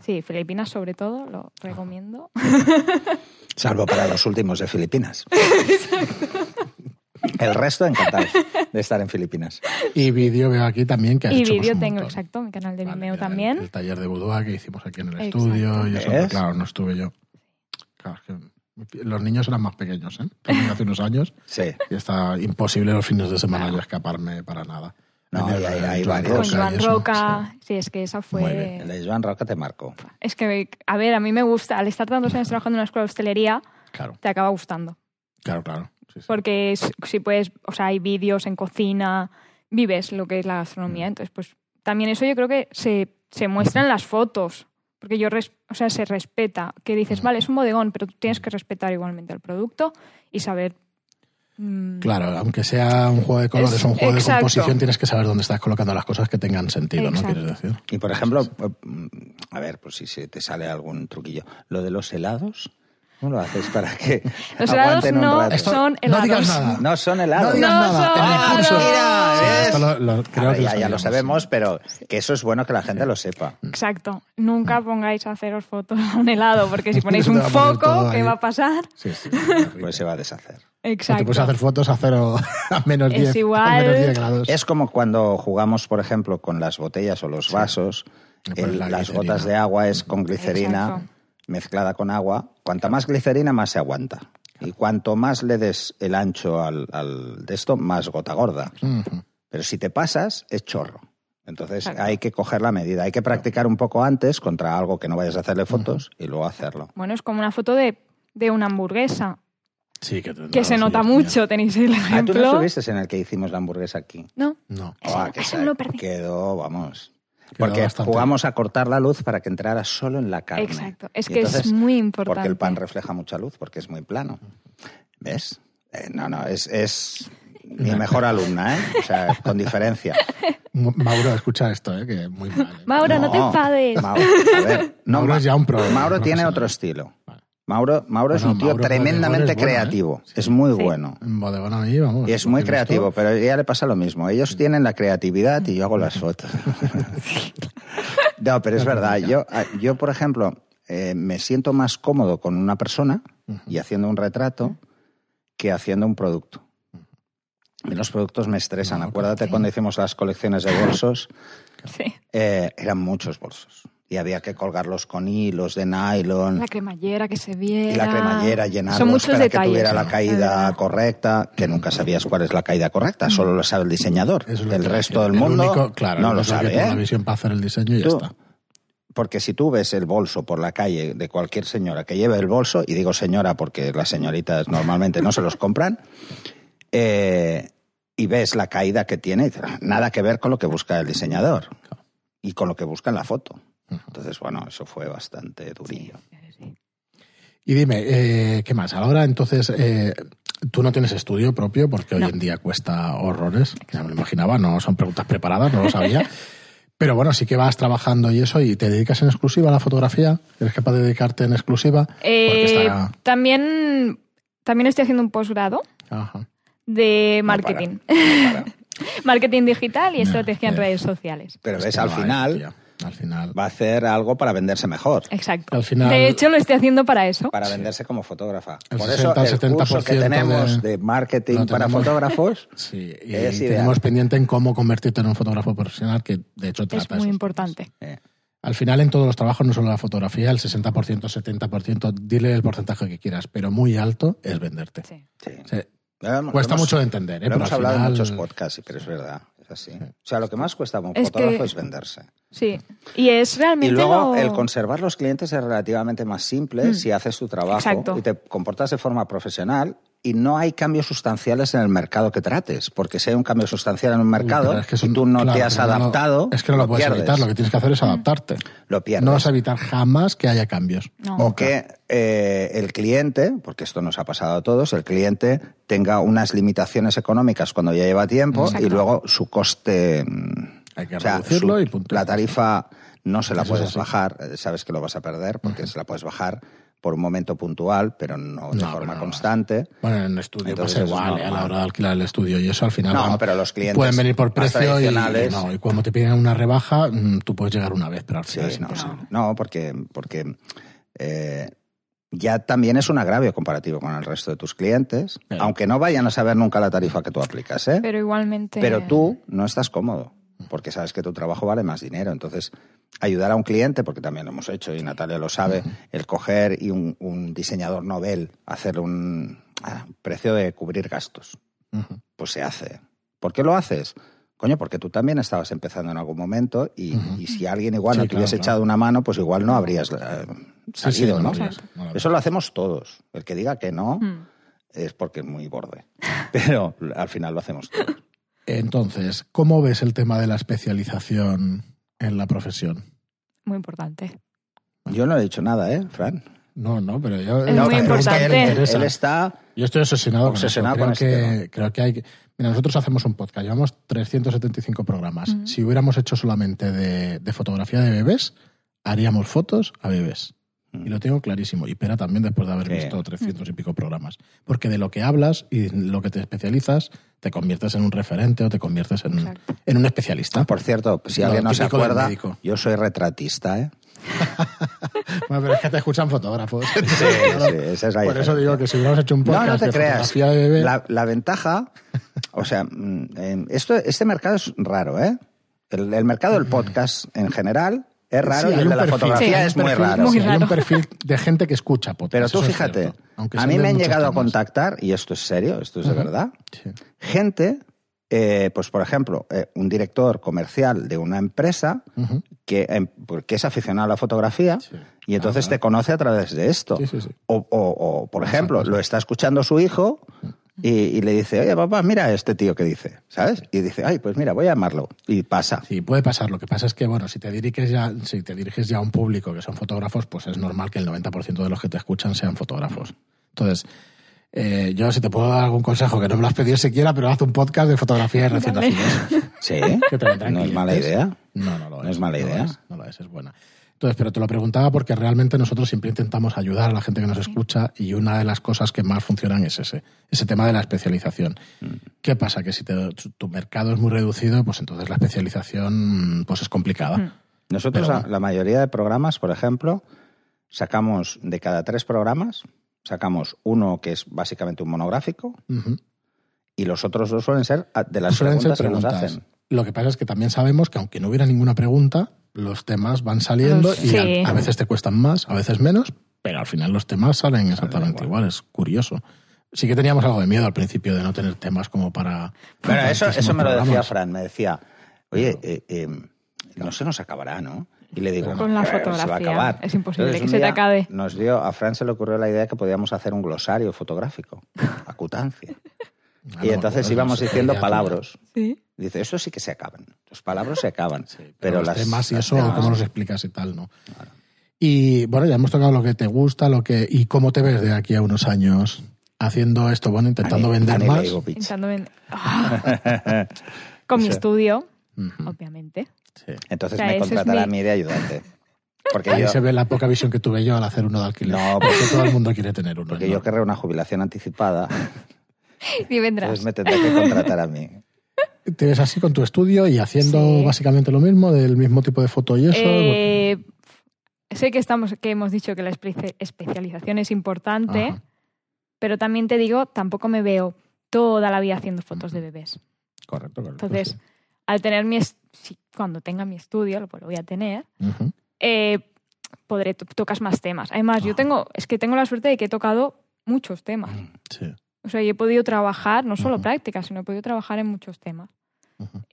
Speaker 3: Sí, Filipinas sobre todo, lo recomiendo.
Speaker 2: Salvo para los últimos de Filipinas. El resto encantados de estar en Filipinas.
Speaker 1: Y vídeo veo aquí también que has
Speaker 3: Y
Speaker 1: hecho, pues,
Speaker 3: vídeo tengo,
Speaker 1: montón.
Speaker 3: exacto, mi canal de
Speaker 1: Vale,
Speaker 3: Vimeo también.
Speaker 1: El, taller de boudoir que hicimos aquí en el
Speaker 3: Exacto.
Speaker 1: estudio y eso, claro, no estuve yo. Claro, es que los niños eran más pequeños, ¿eh? También hace unos años
Speaker 2: Sí.
Speaker 1: y está imposible los fines de semana yo escaparme para nada.
Speaker 2: No, y hay- hay varios.
Speaker 3: Con Joan Roca. Sí, es que esa
Speaker 1: Muy
Speaker 3: fue.
Speaker 1: bien.
Speaker 2: El de Joan Roca te marcó.
Speaker 3: Es que, a ver, a mí me gusta, al estar tantos años trabajando en una escuela de hostelería.
Speaker 1: Claro,
Speaker 3: te acaba gustando.
Speaker 1: claro, claro. Sí, sí.
Speaker 3: Porque es- si puedes, o sea, hay vídeos en cocina, vives lo que es la gastronomía. Entonces, pues también eso yo creo que se, se muestra en las fotos. Porque yo, res- o sea, se respeta. Que dices, vale, es un bodegón, pero tú tienes que respetar igualmente el producto y saber mm,
Speaker 1: Claro, aunque sea un juego de colores
Speaker 3: Es-
Speaker 1: o un juego
Speaker 3: exacto.
Speaker 1: de composición, tienes que saber dónde estás colocando las cosas que tengan sentido, ¿no? Quieres decir.
Speaker 2: Y por ejemplo, eh, a ver, pues si se te sale algún truquillo, lo de los helados, ¿cómo lo haces para que
Speaker 3: Los helados
Speaker 2: aguanten un
Speaker 3: no
Speaker 2: rato?
Speaker 1: Esto-
Speaker 3: son
Speaker 1: no
Speaker 3: helados.
Speaker 1: digas nada.
Speaker 2: No son helados.
Speaker 1: No digas
Speaker 3: No
Speaker 1: nada.
Speaker 3: son
Speaker 1: En el curso.
Speaker 3: helados.
Speaker 1: Sí,
Speaker 2: ¿ves?
Speaker 1: esto lo- lo- creo que
Speaker 2: ya, ya
Speaker 1: sabíamos,
Speaker 2: lo sabemos, pero que eso es bueno que la gente lo sepa.
Speaker 3: Exacto. Nunca pongáis a haceros fotos a un helado, porque si ponéis un
Speaker 1: te va a poner todo
Speaker 3: foco,
Speaker 1: ahí.
Speaker 3: ¿qué va a pasar?
Speaker 1: Sí, sí.
Speaker 2: Pues se va a deshacer.
Speaker 1: Si te
Speaker 3: Exacto.
Speaker 1: puedes hacer fotos a cero, a menos
Speaker 3: Es
Speaker 1: 10, a
Speaker 3: igual.
Speaker 1: menos 10 grados.
Speaker 2: Es como cuando jugamos, por ejemplo, con las botellas o los vasos,
Speaker 1: Le pones
Speaker 2: el-
Speaker 1: la
Speaker 2: las
Speaker 1: glicerina.
Speaker 2: gotas de agua es con glicerina
Speaker 3: Exacto.
Speaker 2: Mezclada con agua. Cuanta más glicerina, más se aguanta. Y cuanto más le des el ancho al, al de esto, más gota gorda. Pero si te pasas, es chorro. Entonces
Speaker 3: Exacto.
Speaker 2: hay que coger la medida. Hay que practicar un poco antes contra algo que no vayas a hacerle fotos y luego hacerlo.
Speaker 3: Bueno, es como una foto de, de una hamburguesa,
Speaker 1: Sí, que,
Speaker 3: que se nota mucho. Tenéis el
Speaker 2: Ah, ¿tú no
Speaker 3: ejemplo.
Speaker 2: estuviste en el que hicimos la hamburguesa aquí?
Speaker 3: No,
Speaker 1: No,
Speaker 3: Eso-
Speaker 2: Ah, que
Speaker 3: eso
Speaker 2: se-
Speaker 3: lo perdí.
Speaker 2: quedó, vamos. Porque jugamos a cortar la luz para que entrara solo en la carne.
Speaker 3: exacto. Es
Speaker 2: Y
Speaker 3: que
Speaker 2: entonces,
Speaker 3: es muy importante.
Speaker 2: Porque el pan refleja mucha luz, porque es muy plano. ¿Ves? Eh, no, no, es, es mi mejor alumna, ¿eh? O sea, con diferencia.
Speaker 1: Mauro, escucha esto, ¿eh? que es muy mal. ¿eh?
Speaker 3: Mauro, no, te enfades.
Speaker 2: Mauro, a ver, no,
Speaker 1: Mauro es ya un pro-
Speaker 2: Mauro tiene otro estilo. Mauro, Mauro es un tío
Speaker 1: Mauro
Speaker 2: tremendamente
Speaker 1: Bodegón es bueno, ¿eh?
Speaker 2: creativo. Es muy
Speaker 3: Sí.
Speaker 2: bueno.
Speaker 1: En bodegón a mí, vamos.
Speaker 2: Y es muy creativo,
Speaker 1: visto.
Speaker 2: pero a ella le pasa lo mismo. Ellos tienen la creatividad y yo hago las fotos. no, pero es verdad. Yo, yo por ejemplo, eh, me siento más cómodo con una persona y haciendo un retrato que haciendo un producto. Y los productos me estresan. Acuérdate
Speaker 3: sí.
Speaker 2: cuando hicimos las colecciones de bolsos,
Speaker 3: Sí.
Speaker 2: eh, eran muchos bolsos. Y había que colgarlos con hilos de nylon.
Speaker 3: La cremallera que se viera.
Speaker 2: Y la cremallera llenarlos
Speaker 3: Son muchos
Speaker 2: para
Speaker 3: detalles.
Speaker 2: que tuviera la
Speaker 3: ¿no?
Speaker 2: caída correcta, que nunca sabías cuál es la caída correcta, solo lo sabe el diseñador.
Speaker 1: Eso
Speaker 2: el resto del.
Speaker 1: El
Speaker 2: mundo
Speaker 1: único- claro,
Speaker 2: no lo sabe.
Speaker 1: tiene la
Speaker 2: ¿eh?
Speaker 1: visión para hacer el diseño y ya está.
Speaker 2: Porque si tú ves el bolso por la calle de cualquier señora que lleve el bolso, y digo señora porque las señoritas normalmente no se los compran, eh, y ves la caída que tiene, dices, "Ah, nada que ver con lo que busca el diseñador y con lo que busca en la foto. Entonces, bueno, eso fue bastante durillo.
Speaker 1: Y dime, eh, ¿qué más? Ahora, entonces, eh, tú no tienes estudio propio porque hoy en día cuesta horrores. Ya me lo imaginaba, no son preguntas preparadas, no lo sabía. Pero bueno, sí que vas trabajando y eso, y te dedicas en exclusiva a la fotografía. ¿Eres capaz de dedicarte en exclusiva? Porque
Speaker 3: Eh,
Speaker 1: está-
Speaker 3: también, también estoy haciendo un posgrado de
Speaker 2: No
Speaker 3: marketing.
Speaker 2: para, no para.
Speaker 3: marketing digital y estrategia en redes sociales.
Speaker 2: Pero
Speaker 1: Es
Speaker 2: ves, al final.
Speaker 1: Al final.
Speaker 2: va a hacer algo para venderse mejor.
Speaker 3: Exacto.
Speaker 1: Al final-
Speaker 3: de hecho, lo estoy haciendo para eso.
Speaker 2: para venderse como fotógrafa.
Speaker 1: El
Speaker 2: Por
Speaker 1: 60,
Speaker 2: eso el curso que
Speaker 1: 70%
Speaker 2: tenemos
Speaker 1: de-
Speaker 2: de, marketing para fotógrafos
Speaker 1: Sí, y
Speaker 2: Es ideal.
Speaker 1: tenemos pendiente en cómo convertirte en un fotógrafo profesional, que de hecho
Speaker 3: Es
Speaker 1: trata
Speaker 3: muy
Speaker 1: esos
Speaker 3: importante.
Speaker 2: eh,
Speaker 1: Al final, en todos los trabajos, no solo la fotografía, el 60%, 70%, dile el porcentaje que quieras, pero muy alto es venderte.
Speaker 3: Sí.
Speaker 2: sí.
Speaker 1: O sea,
Speaker 2: Lo hemos-
Speaker 1: cuesta
Speaker 2: hemos-
Speaker 1: mucho de entender, ¿eh?
Speaker 2: Lo
Speaker 1: pero
Speaker 2: hemos
Speaker 1: al
Speaker 2: hablado
Speaker 1: final,
Speaker 2: en muchos podcasts, pero es verdad. Así. O sea, lo que más cuesta como
Speaker 3: Es
Speaker 2: fotógrafo
Speaker 3: que-
Speaker 2: es venderse.
Speaker 3: Sí. Y es
Speaker 2: Y
Speaker 3: realmente.
Speaker 2: luego
Speaker 3: lo-
Speaker 2: el conservar los clientes es relativamente más simple
Speaker 3: Mm.
Speaker 2: si haces tu trabajo
Speaker 3: Exacto.
Speaker 2: y te comportas de forma profesional y no hay cambios sustanciales en el mercado que trates, porque si hay un cambio sustancial en un mercado
Speaker 1: es que
Speaker 2: y tú no
Speaker 1: claro,
Speaker 2: te has
Speaker 1: no
Speaker 2: adaptado,
Speaker 1: es que no lo, puedes
Speaker 2: pierdes.
Speaker 1: evitar, lo que tienes que hacer es adaptarte.
Speaker 2: Lo pierdes.
Speaker 1: No vas a evitar jamás que haya cambios.
Speaker 3: No.
Speaker 2: O que eh, el cliente, porque esto nos ha pasado a todos, el cliente tenga unas limitaciones económicas cuando ya lleva tiempo
Speaker 3: Exacto.
Speaker 2: y luego su coste... mm,
Speaker 1: Hay que
Speaker 2: o sea,
Speaker 1: reducirlo
Speaker 2: su-
Speaker 1: y punto.
Speaker 2: La tarifa no se la
Speaker 1: Eso
Speaker 2: puedes bajar, eh, sabes que lo vas a perder porque se la puedes bajar por un momento puntual, pero no de
Speaker 1: No,
Speaker 2: forma
Speaker 1: no
Speaker 2: constante.
Speaker 1: Bueno, en el estudio
Speaker 2: Entonces
Speaker 1: pasa
Speaker 2: eso es
Speaker 1: igual, ¿eh? a la hora de alquilar el estudio y eso al final
Speaker 2: No,
Speaker 1: van-
Speaker 2: pero los clientes
Speaker 1: pueden venir por precio y, no, y cuando te piden una rebaja mm, tú puedes llegar una vez, pero al
Speaker 2: Sí,
Speaker 1: final es
Speaker 2: no,
Speaker 1: imposible.
Speaker 2: no, porque, porque eh, ya también es un agravio comparativo con el resto de tus clientes,
Speaker 1: Sí.
Speaker 2: aunque no vayan a saber nunca la tarifa que tú aplicas, ¿eh?
Speaker 3: Pero igualmente.
Speaker 2: Pero tú no estás cómodo, porque sabes que tu trabajo vale más dinero. Entonces, ayudar a un cliente, porque también lo hemos hecho y Natalia lo sabe, el coger y un, un diseñador novel, hacer un ah, precio de cubrir gastos, pues se hace. ¿Por qué lo haces? Coño, porque tú también estabas empezando en algún momento y, y si alguien igual
Speaker 1: Sí,
Speaker 2: no te
Speaker 1: claro,
Speaker 2: hubiese
Speaker 1: claro.
Speaker 2: echado una mano, pues igual no habrías eh,
Speaker 1: Sí, sí,
Speaker 2: salido,
Speaker 1: no lo
Speaker 2: ¿no?
Speaker 1: habrías, no lo habrías.
Speaker 2: Eso lo hacemos todos. El que diga que no
Speaker 3: Mm.
Speaker 2: es porque es muy borde. Pero al final lo hacemos todos.
Speaker 1: Entonces, ¿cómo ves el tema de la especialización en la profesión?
Speaker 3: Muy importante.
Speaker 2: Yo no he dicho nada, ¿eh, Fran?
Speaker 1: No, no, pero yo...
Speaker 3: Es muy importante.
Speaker 2: Él, está
Speaker 1: Yo estoy obsesionado,
Speaker 2: Obsesionado
Speaker 1: con eso. Creo, que, creo que hay que... Mira, nosotros hacemos un podcast, llevamos 375 programas. Si hubiéramos hecho solamente de, de fotografía de bebés, haríamos fotos a bebés. Y lo tengo clarísimo. Y Pera también después de haber
Speaker 2: Sí.
Speaker 1: visto 300 y pico programas. Porque de lo que hablas y lo que te especializas, te conviertes en un referente o te conviertes en,
Speaker 3: Exacto.
Speaker 1: en un especialista.
Speaker 2: Por cierto, si
Speaker 1: Lo
Speaker 2: alguien no se acuerda, yo soy retratista, ¿eh?
Speaker 1: Bueno, pero es que te escuchan fotógrafos.
Speaker 2: Sí, sí, esa es la
Speaker 1: Por eso digo que si hubiéramos hecho un podcast
Speaker 2: No, no te
Speaker 1: de
Speaker 2: creas.
Speaker 1: fotografía de bebé...
Speaker 2: La, la ventaja, o sea, mm, eh, esto, este mercado es raro, ¿eh? El, el mercado del podcast en general es raro
Speaker 1: Sí,
Speaker 2: y el de la
Speaker 1: perfil,
Speaker 2: fotografía
Speaker 1: sí,
Speaker 2: es muy
Speaker 1: perfil,
Speaker 2: raro.
Speaker 3: Muy
Speaker 1: sí, hay un
Speaker 3: raro.
Speaker 1: perfil de gente que escucha podcast.
Speaker 2: Pero tú fíjate,
Speaker 1: cierto,
Speaker 2: a mí me han llegado a contactar, y esto es serio, esto es de verdad,
Speaker 1: Sí.
Speaker 2: gente, eh, pues por ejemplo, eh, un director comercial de una empresa que, em, porque es aficionado a la fotografía
Speaker 1: Sí.
Speaker 2: y entonces
Speaker 1: Ah,
Speaker 2: te conoce a través de esto.
Speaker 1: Sí, sí, sí.
Speaker 2: O, o- o, por ejemplo, lo está escuchando su hijo y, y le dice, oye, papá, mira a este tío que dice, ¿sabes? Y dice, ay, pues mira, voy a llamarlo. Y pasa.
Speaker 1: Sí, puede pasar. Lo que pasa es que, bueno, si te diriges ya, si te diriges ya a un público que son fotógrafos, pues es normal que el 90% de los que te escuchan sean fotógrafos. Entonces, eh, yo si te puedo dar algún consejo, que no me lo has pedido siquiera, pero haz un podcast de fotografía de recién
Speaker 3: Vale.
Speaker 1: nacidos.
Speaker 2: Sí,
Speaker 1: Que te
Speaker 2: no es mala idea.
Speaker 1: No, no lo es.
Speaker 2: No es mala
Speaker 1: lo
Speaker 2: idea.
Speaker 1: es, no lo es, es buena. Entonces, pero te lo preguntaba porque realmente nosotros siempre intentamos ayudar a la gente que nos escucha y una de las cosas que más funcionan es ese, ese tema de la especialización.
Speaker 2: Mm.
Speaker 1: ¿Qué pasa? Que si te- tu, tu mercado es muy reducido, pues entonces la especialización pues es complicada.
Speaker 3: Mm.
Speaker 2: Nosotros,
Speaker 1: Pero
Speaker 2: la mayoría de programas, por ejemplo, sacamos de cada tres programas, sacamos uno que es básicamente un monográfico y los otros dos suelen ser de las
Speaker 1: Suelen ser
Speaker 2: preguntas, que nos hacen.
Speaker 1: Lo que pasa es que también sabemos que aunque no hubiera ninguna pregunta, los temas van saliendo y
Speaker 3: sí.
Speaker 1: a, a veces te cuestan más, a veces menos, pero al final los temas salen exactamente
Speaker 2: igual.
Speaker 1: igual. Es curioso. Sí que teníamos algo de miedo al principio de no tener temas como para...
Speaker 2: Bueno, eso, eso me lo decía. Fran, me decía, oye, eh, eh, no se nos acabará, ¿no? Y le digo,
Speaker 3: Con la
Speaker 2: "Eh, se va a
Speaker 3: fotografía,
Speaker 2: acabar".
Speaker 3: es imposible
Speaker 2: Entonces,
Speaker 3: que se te acabe.
Speaker 2: Nos dio, a Fran se le ocurrió la idea que podíamos hacer un glosario fotográfico, acutancia.
Speaker 1: Ah,
Speaker 2: y
Speaker 1: no,
Speaker 2: entonces íbamos diciendo palabras.
Speaker 3: Sí.
Speaker 2: Dice, eso sí que se acaban. Los palabras se acaban.
Speaker 1: Pero,
Speaker 2: pero
Speaker 1: los
Speaker 2: las
Speaker 1: temas y
Speaker 2: las
Speaker 1: eso,
Speaker 2: temas-
Speaker 1: cómo los explicas y tal, ¿no? Y bueno, ya hemos tocado lo que te gusta, lo que y cómo te ves de aquí a unos años haciendo esto, bueno, intentando
Speaker 2: Ani-
Speaker 1: vender
Speaker 2: Ani
Speaker 1: más.
Speaker 3: Ah. Con mi
Speaker 2: Sí.
Speaker 3: estudio, obviamente.
Speaker 1: sí.
Speaker 2: Entonces
Speaker 3: O sea,
Speaker 2: me contratará a
Speaker 3: mi-
Speaker 2: mí de ayudante. Porque
Speaker 1: Ahí
Speaker 2: yo,
Speaker 1: se ve la poca visión que tuve yo al hacer uno de alquiler.
Speaker 2: No,
Speaker 1: porque todo el mundo quiere tener uno.
Speaker 2: porque
Speaker 1: ¿no?
Speaker 2: yo querré una jubilación anticipada,
Speaker 3: Y vendrás.
Speaker 2: entonces me tendré que contratar a mí.
Speaker 1: Te ves así con tu estudio y haciendo
Speaker 3: Sí.
Speaker 1: básicamente lo mismo, del mismo tipo de foto y eso.
Speaker 3: Eh, sé que estamos que hemos dicho que la espe- especialización es importante,
Speaker 1: Ajá.
Speaker 3: pero también te digo, tampoco me veo toda la vida haciendo fotos de bebés.
Speaker 1: Correcto, correcto.
Speaker 3: Entonces,
Speaker 1: sí.
Speaker 3: al tener mi si- cuando tenga mi estudio, lo, lo voy a tener, eh, podré to- tocas más temas. Además, yo tengo es que tengo la suerte de que he tocado muchos temas.
Speaker 1: Sí.
Speaker 3: O sea, yo he podido trabajar no solo
Speaker 1: Ujú.
Speaker 3: prácticas, sino he podido trabajar en muchos temas.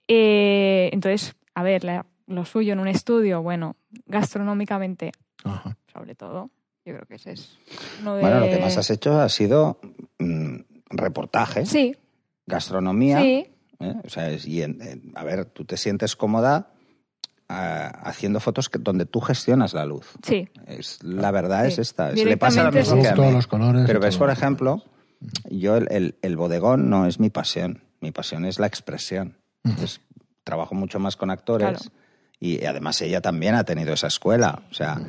Speaker 3: Eh, entonces, a ver, la- lo suyo en un estudio, bueno, gastronómicamente,
Speaker 1: Ajá.
Speaker 3: sobre todo, yo creo que ese es uno de...
Speaker 2: Bueno, lo que más has hecho ha sido mm, reportaje,
Speaker 3: Sí,
Speaker 2: gastronomía.
Speaker 3: sí,
Speaker 2: ¿eh? O sea, es- y en- en- a ver, tú te sientes cómoda ah, haciendo fotos que- donde tú gestionas la luz.
Speaker 3: sí.
Speaker 2: Es, la verdad
Speaker 3: Sí.
Speaker 2: es esta. Es- le pasa lo
Speaker 3: Directamente
Speaker 2: mismo
Speaker 3: sí.
Speaker 2: que a mí.
Speaker 1: los colores.
Speaker 2: Pero
Speaker 1: y
Speaker 2: ves, por ejemplo, yo el, el- el bodegón no es mi pasión. Mi pasión es la expresión. Entonces, trabajo mucho más con actores
Speaker 3: Claro.
Speaker 2: y además ella también ha tenido esa escuela. O sea,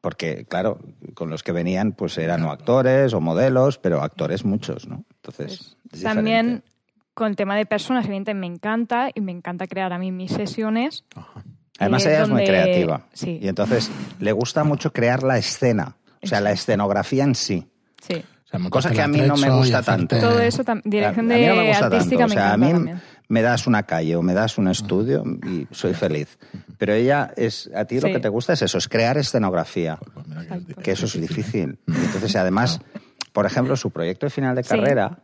Speaker 2: porque, claro, con los que venían pues eran o actores o modelos, pero actores muchos, ¿no? Entonces, es
Speaker 3: También
Speaker 2: diferente.
Speaker 3: con el tema de personas, evidentemente me encanta y me encanta crear a mí mis sesiones.
Speaker 1: Ajá.
Speaker 2: Además,
Speaker 3: eh,
Speaker 2: ella es muy
Speaker 3: donde-
Speaker 2: creativa.
Speaker 3: sí.
Speaker 2: Y entonces le gusta mucho crear la escena, o sea, la escenografía en sí.
Speaker 3: Sí.
Speaker 1: O sea,
Speaker 2: que a mí no me gusta
Speaker 1: hacerte-
Speaker 2: tanto.
Speaker 3: Todo eso, dirección
Speaker 2: a mí
Speaker 3: de
Speaker 2: no me gusta
Speaker 3: artística
Speaker 2: tanto. O sea,
Speaker 3: me
Speaker 2: a
Speaker 3: encanta
Speaker 2: mí
Speaker 3: también.
Speaker 2: me das una calle o me das un estudio y soy feliz. Pero ella es, a ti lo que te gusta es eso, es crear escenografía,
Speaker 1: Pues mira que
Speaker 2: eso es difícil. Y entonces, además, por ejemplo, su proyecto de final de
Speaker 3: Sí.
Speaker 2: carrera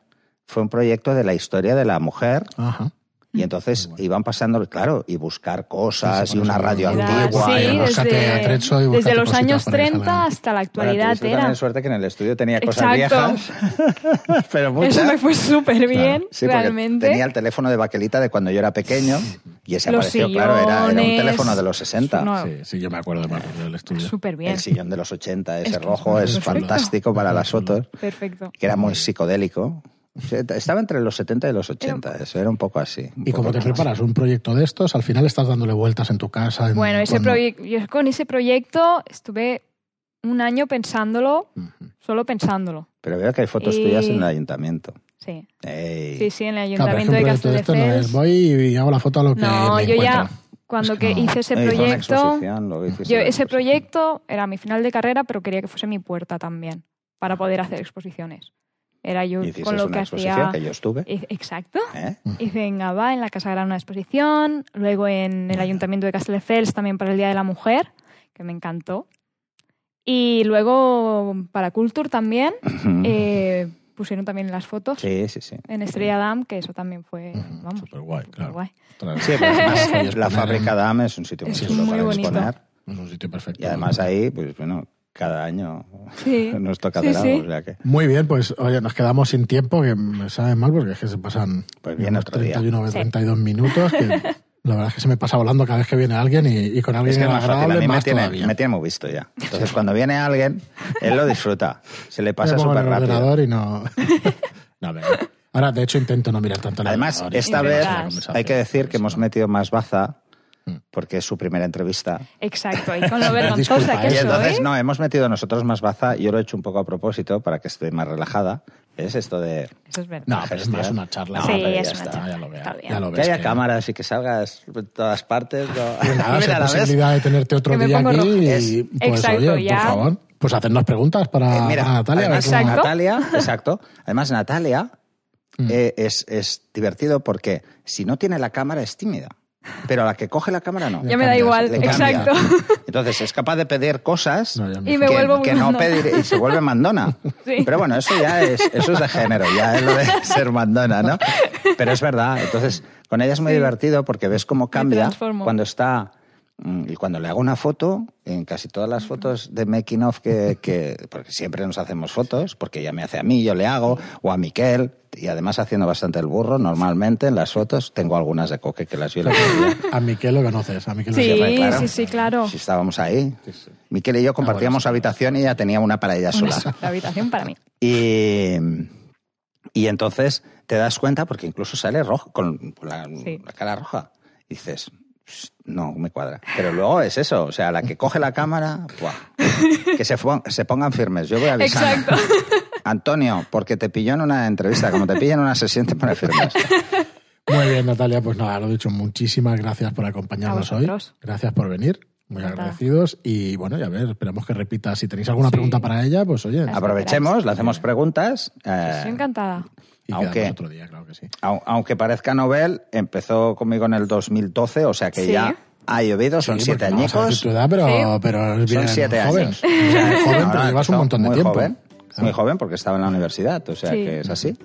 Speaker 2: fue un proyecto de la historia de la mujer
Speaker 1: Ajá.
Speaker 2: Y entonces iban pasando, claro, y buscar cosas
Speaker 1: Sí, sí,
Speaker 2: y una radio antigua.
Speaker 3: sí,
Speaker 2: y
Speaker 3: desde,
Speaker 1: atrecho y
Speaker 3: desde los años
Speaker 1: para que
Speaker 3: 30
Speaker 1: salgan.
Speaker 3: hasta la
Speaker 2: Bueno,
Speaker 3: actualidad
Speaker 2: tuviste
Speaker 3: era.
Speaker 2: suerte que en el estudio tenía cosas
Speaker 3: Exacto.
Speaker 2: viejas, pero muchas.
Speaker 3: Eso me fue súper bien,
Speaker 2: Sí, porque
Speaker 3: realmente.
Speaker 2: tenía el teléfono de baquelita de cuando yo era pequeño Y ese
Speaker 3: Los
Speaker 2: apareció, claro, era, era un
Speaker 3: sillones,
Speaker 2: teléfono de los 60.
Speaker 3: no,
Speaker 1: Sí, sí, yo me acuerdo más del estudio.
Speaker 3: Súper bien.
Speaker 2: El sillón de los 80, ese
Speaker 3: Es
Speaker 2: rojo,
Speaker 3: es
Speaker 2: es
Speaker 3: perfecto.
Speaker 2: fantástico para las fotos,
Speaker 3: Perfecto.
Speaker 2: que era muy psicodélico. Estaba entre los 70 y los 80, eso era un poco así. un
Speaker 1: ¿Y
Speaker 2: poco
Speaker 1: cómo te preparas un proyecto de estos? Al final estás dándole vueltas en tu casa. en-
Speaker 3: Bueno, ese yo con ese proyecto estuve un año pensándolo, solo pensándolo.
Speaker 2: Pero veo que hay fotos
Speaker 3: Y-
Speaker 2: tuyas en el ayuntamiento.
Speaker 3: Sí,
Speaker 2: Ey.
Speaker 3: sí, sí, en el ayuntamiento
Speaker 1: un
Speaker 3: de
Speaker 1: de esto no es
Speaker 3: Castelldefels.
Speaker 1: voy y hago la foto a lo que
Speaker 3: No,
Speaker 1: me
Speaker 3: yo ya, cuando
Speaker 1: Es que
Speaker 3: que
Speaker 1: no.
Speaker 3: hice ese
Speaker 2: Eh,
Speaker 3: proyecto, yo ese proyecto era mi final de carrera, pero quería que fuese mi puerta también, para poder hacer exposiciones. Era yo
Speaker 2: Y
Speaker 3: con lo
Speaker 2: una
Speaker 3: que
Speaker 2: exposición
Speaker 3: hacía...
Speaker 2: que yo estuve.
Speaker 3: Hice- Exacto.
Speaker 2: ¿eh?
Speaker 3: Hice en Gavà, en la Casa Gran, una exposición. Luego en el Ayuntamiento de Castelldefels también para el Día de la Mujer, que me encantó. Y luego para Culture también eh, pusieron también las fotos
Speaker 2: Sí, sí, sí.
Speaker 3: en Estrella Damm, que eso también fue, vamos,
Speaker 1: Súper guay, claro.
Speaker 3: guay.
Speaker 2: Sí, además, la fábrica
Speaker 1: en-
Speaker 2: Dame es un sitio muy
Speaker 3: Es muy
Speaker 2: para
Speaker 3: bonito.
Speaker 2: exponer.
Speaker 1: Es un sitio perfecto.
Speaker 2: Y además ahí, pues bueno, cada año
Speaker 3: Sí.
Speaker 2: nos toca
Speaker 3: Sí,
Speaker 2: hacer
Speaker 3: sí.
Speaker 2: algo. O sea que,
Speaker 1: Muy bien, pues oye, nos quedamos sin tiempo, que me sabe mal porque es que se pasan
Speaker 2: Pues viene
Speaker 1: unos
Speaker 2: otro día.
Speaker 1: 31 o
Speaker 3: Sí.
Speaker 1: 32 minutos, que la verdad es que se me pasa volando cada vez que viene alguien y, y con alguien
Speaker 2: es que es más fácil. A
Speaker 1: agradable
Speaker 2: mí me
Speaker 1: más
Speaker 2: tiene,
Speaker 1: todavía.
Speaker 2: me tiene muy visto ya. Entonces, cuando viene alguien, él lo disfruta. Se le pasa
Speaker 1: Me
Speaker 2: súper rápido.
Speaker 1: y no... no. Ahora, de hecho, intento no mirar tanto el
Speaker 2: Además, esta vez
Speaker 1: la
Speaker 2: hay que decir que hemos
Speaker 1: sí.
Speaker 2: metido más baza. Porque es su primera entrevista.
Speaker 3: Exacto, y con lo vergonzosa que
Speaker 1: ¿eh?
Speaker 2: Y entonces,
Speaker 3: soy.
Speaker 2: no, hemos metido nosotros más baza. Yo lo he hecho un poco a propósito para que esté más relajada. Es esto de
Speaker 3: Eso es verdad.
Speaker 1: No, pero es más una charla.
Speaker 2: No,
Speaker 3: sí,
Speaker 2: pero ya
Speaker 3: es una
Speaker 2: está.
Speaker 3: charla.
Speaker 1: Ya lo veo. Ya lo
Speaker 2: que
Speaker 1: ves
Speaker 2: haya
Speaker 1: que-
Speaker 2: cámaras y que salgas por todas partes. no.
Speaker 1: Pues nada,
Speaker 2: Mira, ¿la ves?
Speaker 1: posibilidad de tenerte otro
Speaker 3: Que
Speaker 1: día aquí
Speaker 3: roja.
Speaker 1: y,
Speaker 2: Es-
Speaker 1: pues
Speaker 3: Exacto,
Speaker 1: oye,
Speaker 3: ya.
Speaker 1: por favor, pues hacernos preguntas para,
Speaker 2: Eh, mira,
Speaker 1: para Natalia.
Speaker 2: además,
Speaker 3: Exacto.
Speaker 2: Natalia, exacto. Además, Natalia
Speaker 1: Mm.
Speaker 2: eh, es, es divertido porque si no tiene la cámara es tímida. Pero a la que coge la cámara no.
Speaker 3: Ya me da igual, exacto.
Speaker 2: Entonces es capaz de pedir cosas
Speaker 1: No, ya me
Speaker 3: Y me
Speaker 2: que, no pedir y se vuelve mandona.
Speaker 3: Sí.
Speaker 2: Pero bueno, eso ya es, eso es de género, ya es lo de ser mandona, ¿no? Pero es verdad. Entonces, con ella es muy
Speaker 3: Sí.
Speaker 2: divertido porque ves cómo cambia cuando está. Mm, Y cuando le hago una foto, en casi todas las fotos de making of que, que- porque siempre nos hacemos fotos, porque ella me hace a mí, yo le hago, o a Miquel, y además haciendo bastante el burro, normalmente en las fotos, tengo algunas de coque que las vi día.
Speaker 1: A Miquel lo conoces, a Miquel lo
Speaker 3: Sí,
Speaker 1: conoces.
Speaker 2: claro.
Speaker 3: sí, sí, claro.
Speaker 2: Si estábamos ahí. Miquel y yo compartíamos habitación y ella tenía una para ella sola.
Speaker 3: La habitación para mí.
Speaker 2: Y, y entonces te das cuenta, porque incluso sale rojo, con la,
Speaker 3: Sí.
Speaker 2: la cara roja. Y dices, "Pss, no me cuadra. Pero luego es eso, o sea, la que coge la cámara, ¡buah! que se, se pongan firmes. Yo voy avisando.
Speaker 3: Exacto.
Speaker 2: Antonio, porque te pilló en una entrevista, como te pillan en una sesión, te pone firmes.
Speaker 1: Muy bien, Natalia, pues nada, lo dicho, muchísimas gracias por acompañarnos
Speaker 3: A
Speaker 1: hoy. Gracias por venir. Muy agradecidos. Y bueno, ya ver, esperamos que repita. Si tenéis alguna
Speaker 3: Sí.
Speaker 1: pregunta para ella, pues oye,
Speaker 2: Aprovechemos, le hacemos preguntas. eh,
Speaker 3: Estoy encantada.
Speaker 1: Y
Speaker 2: aunque-
Speaker 1: quedamos otro día, claro que sí.
Speaker 2: Au- aunque parezca novel, empezó conmigo en el 2012, o sea que
Speaker 3: Sí.
Speaker 2: ya ha llovido, son
Speaker 1: Sí,
Speaker 2: siete
Speaker 1: no
Speaker 2: añicos.
Speaker 1: tu edad, pero,
Speaker 3: Sí.
Speaker 1: pero
Speaker 2: Son siete
Speaker 1: joven.
Speaker 2: años.
Speaker 1: Bien joven,
Speaker 2: Ahora
Speaker 1: pero llevas un montón de
Speaker 2: muy
Speaker 1: tiempo.
Speaker 2: Joven,
Speaker 1: Claro.
Speaker 2: Muy joven porque estaba en la universidad, o sea
Speaker 3: Sí.
Speaker 2: que es así.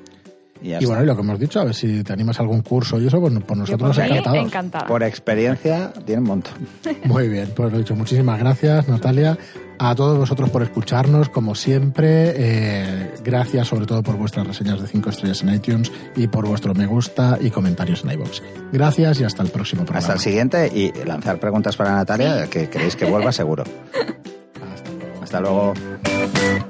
Speaker 2: Y,
Speaker 1: bueno, y lo que hemos dicho, a ver si te animas a algún curso y eso, pues por nosotros
Speaker 3: por
Speaker 1: encantados.
Speaker 3: encantada.
Speaker 2: Por experiencia, tiene un montón.
Speaker 1: Muy bien, pues lo dicho, muchísimas gracias Natalia. A todos vosotros por escucharnos, como siempre. eh, gracias sobre todo por vuestras reseñas de 5 estrellas en iTunes y por vuestro me gusta y comentarios en iVoox. Gracias y hasta el próximo programa.
Speaker 2: Hasta el siguiente y lanzar preguntas para Natalia, que queréis que vuelva seguro.
Speaker 1: Hasta luego.
Speaker 2: Hasta luego.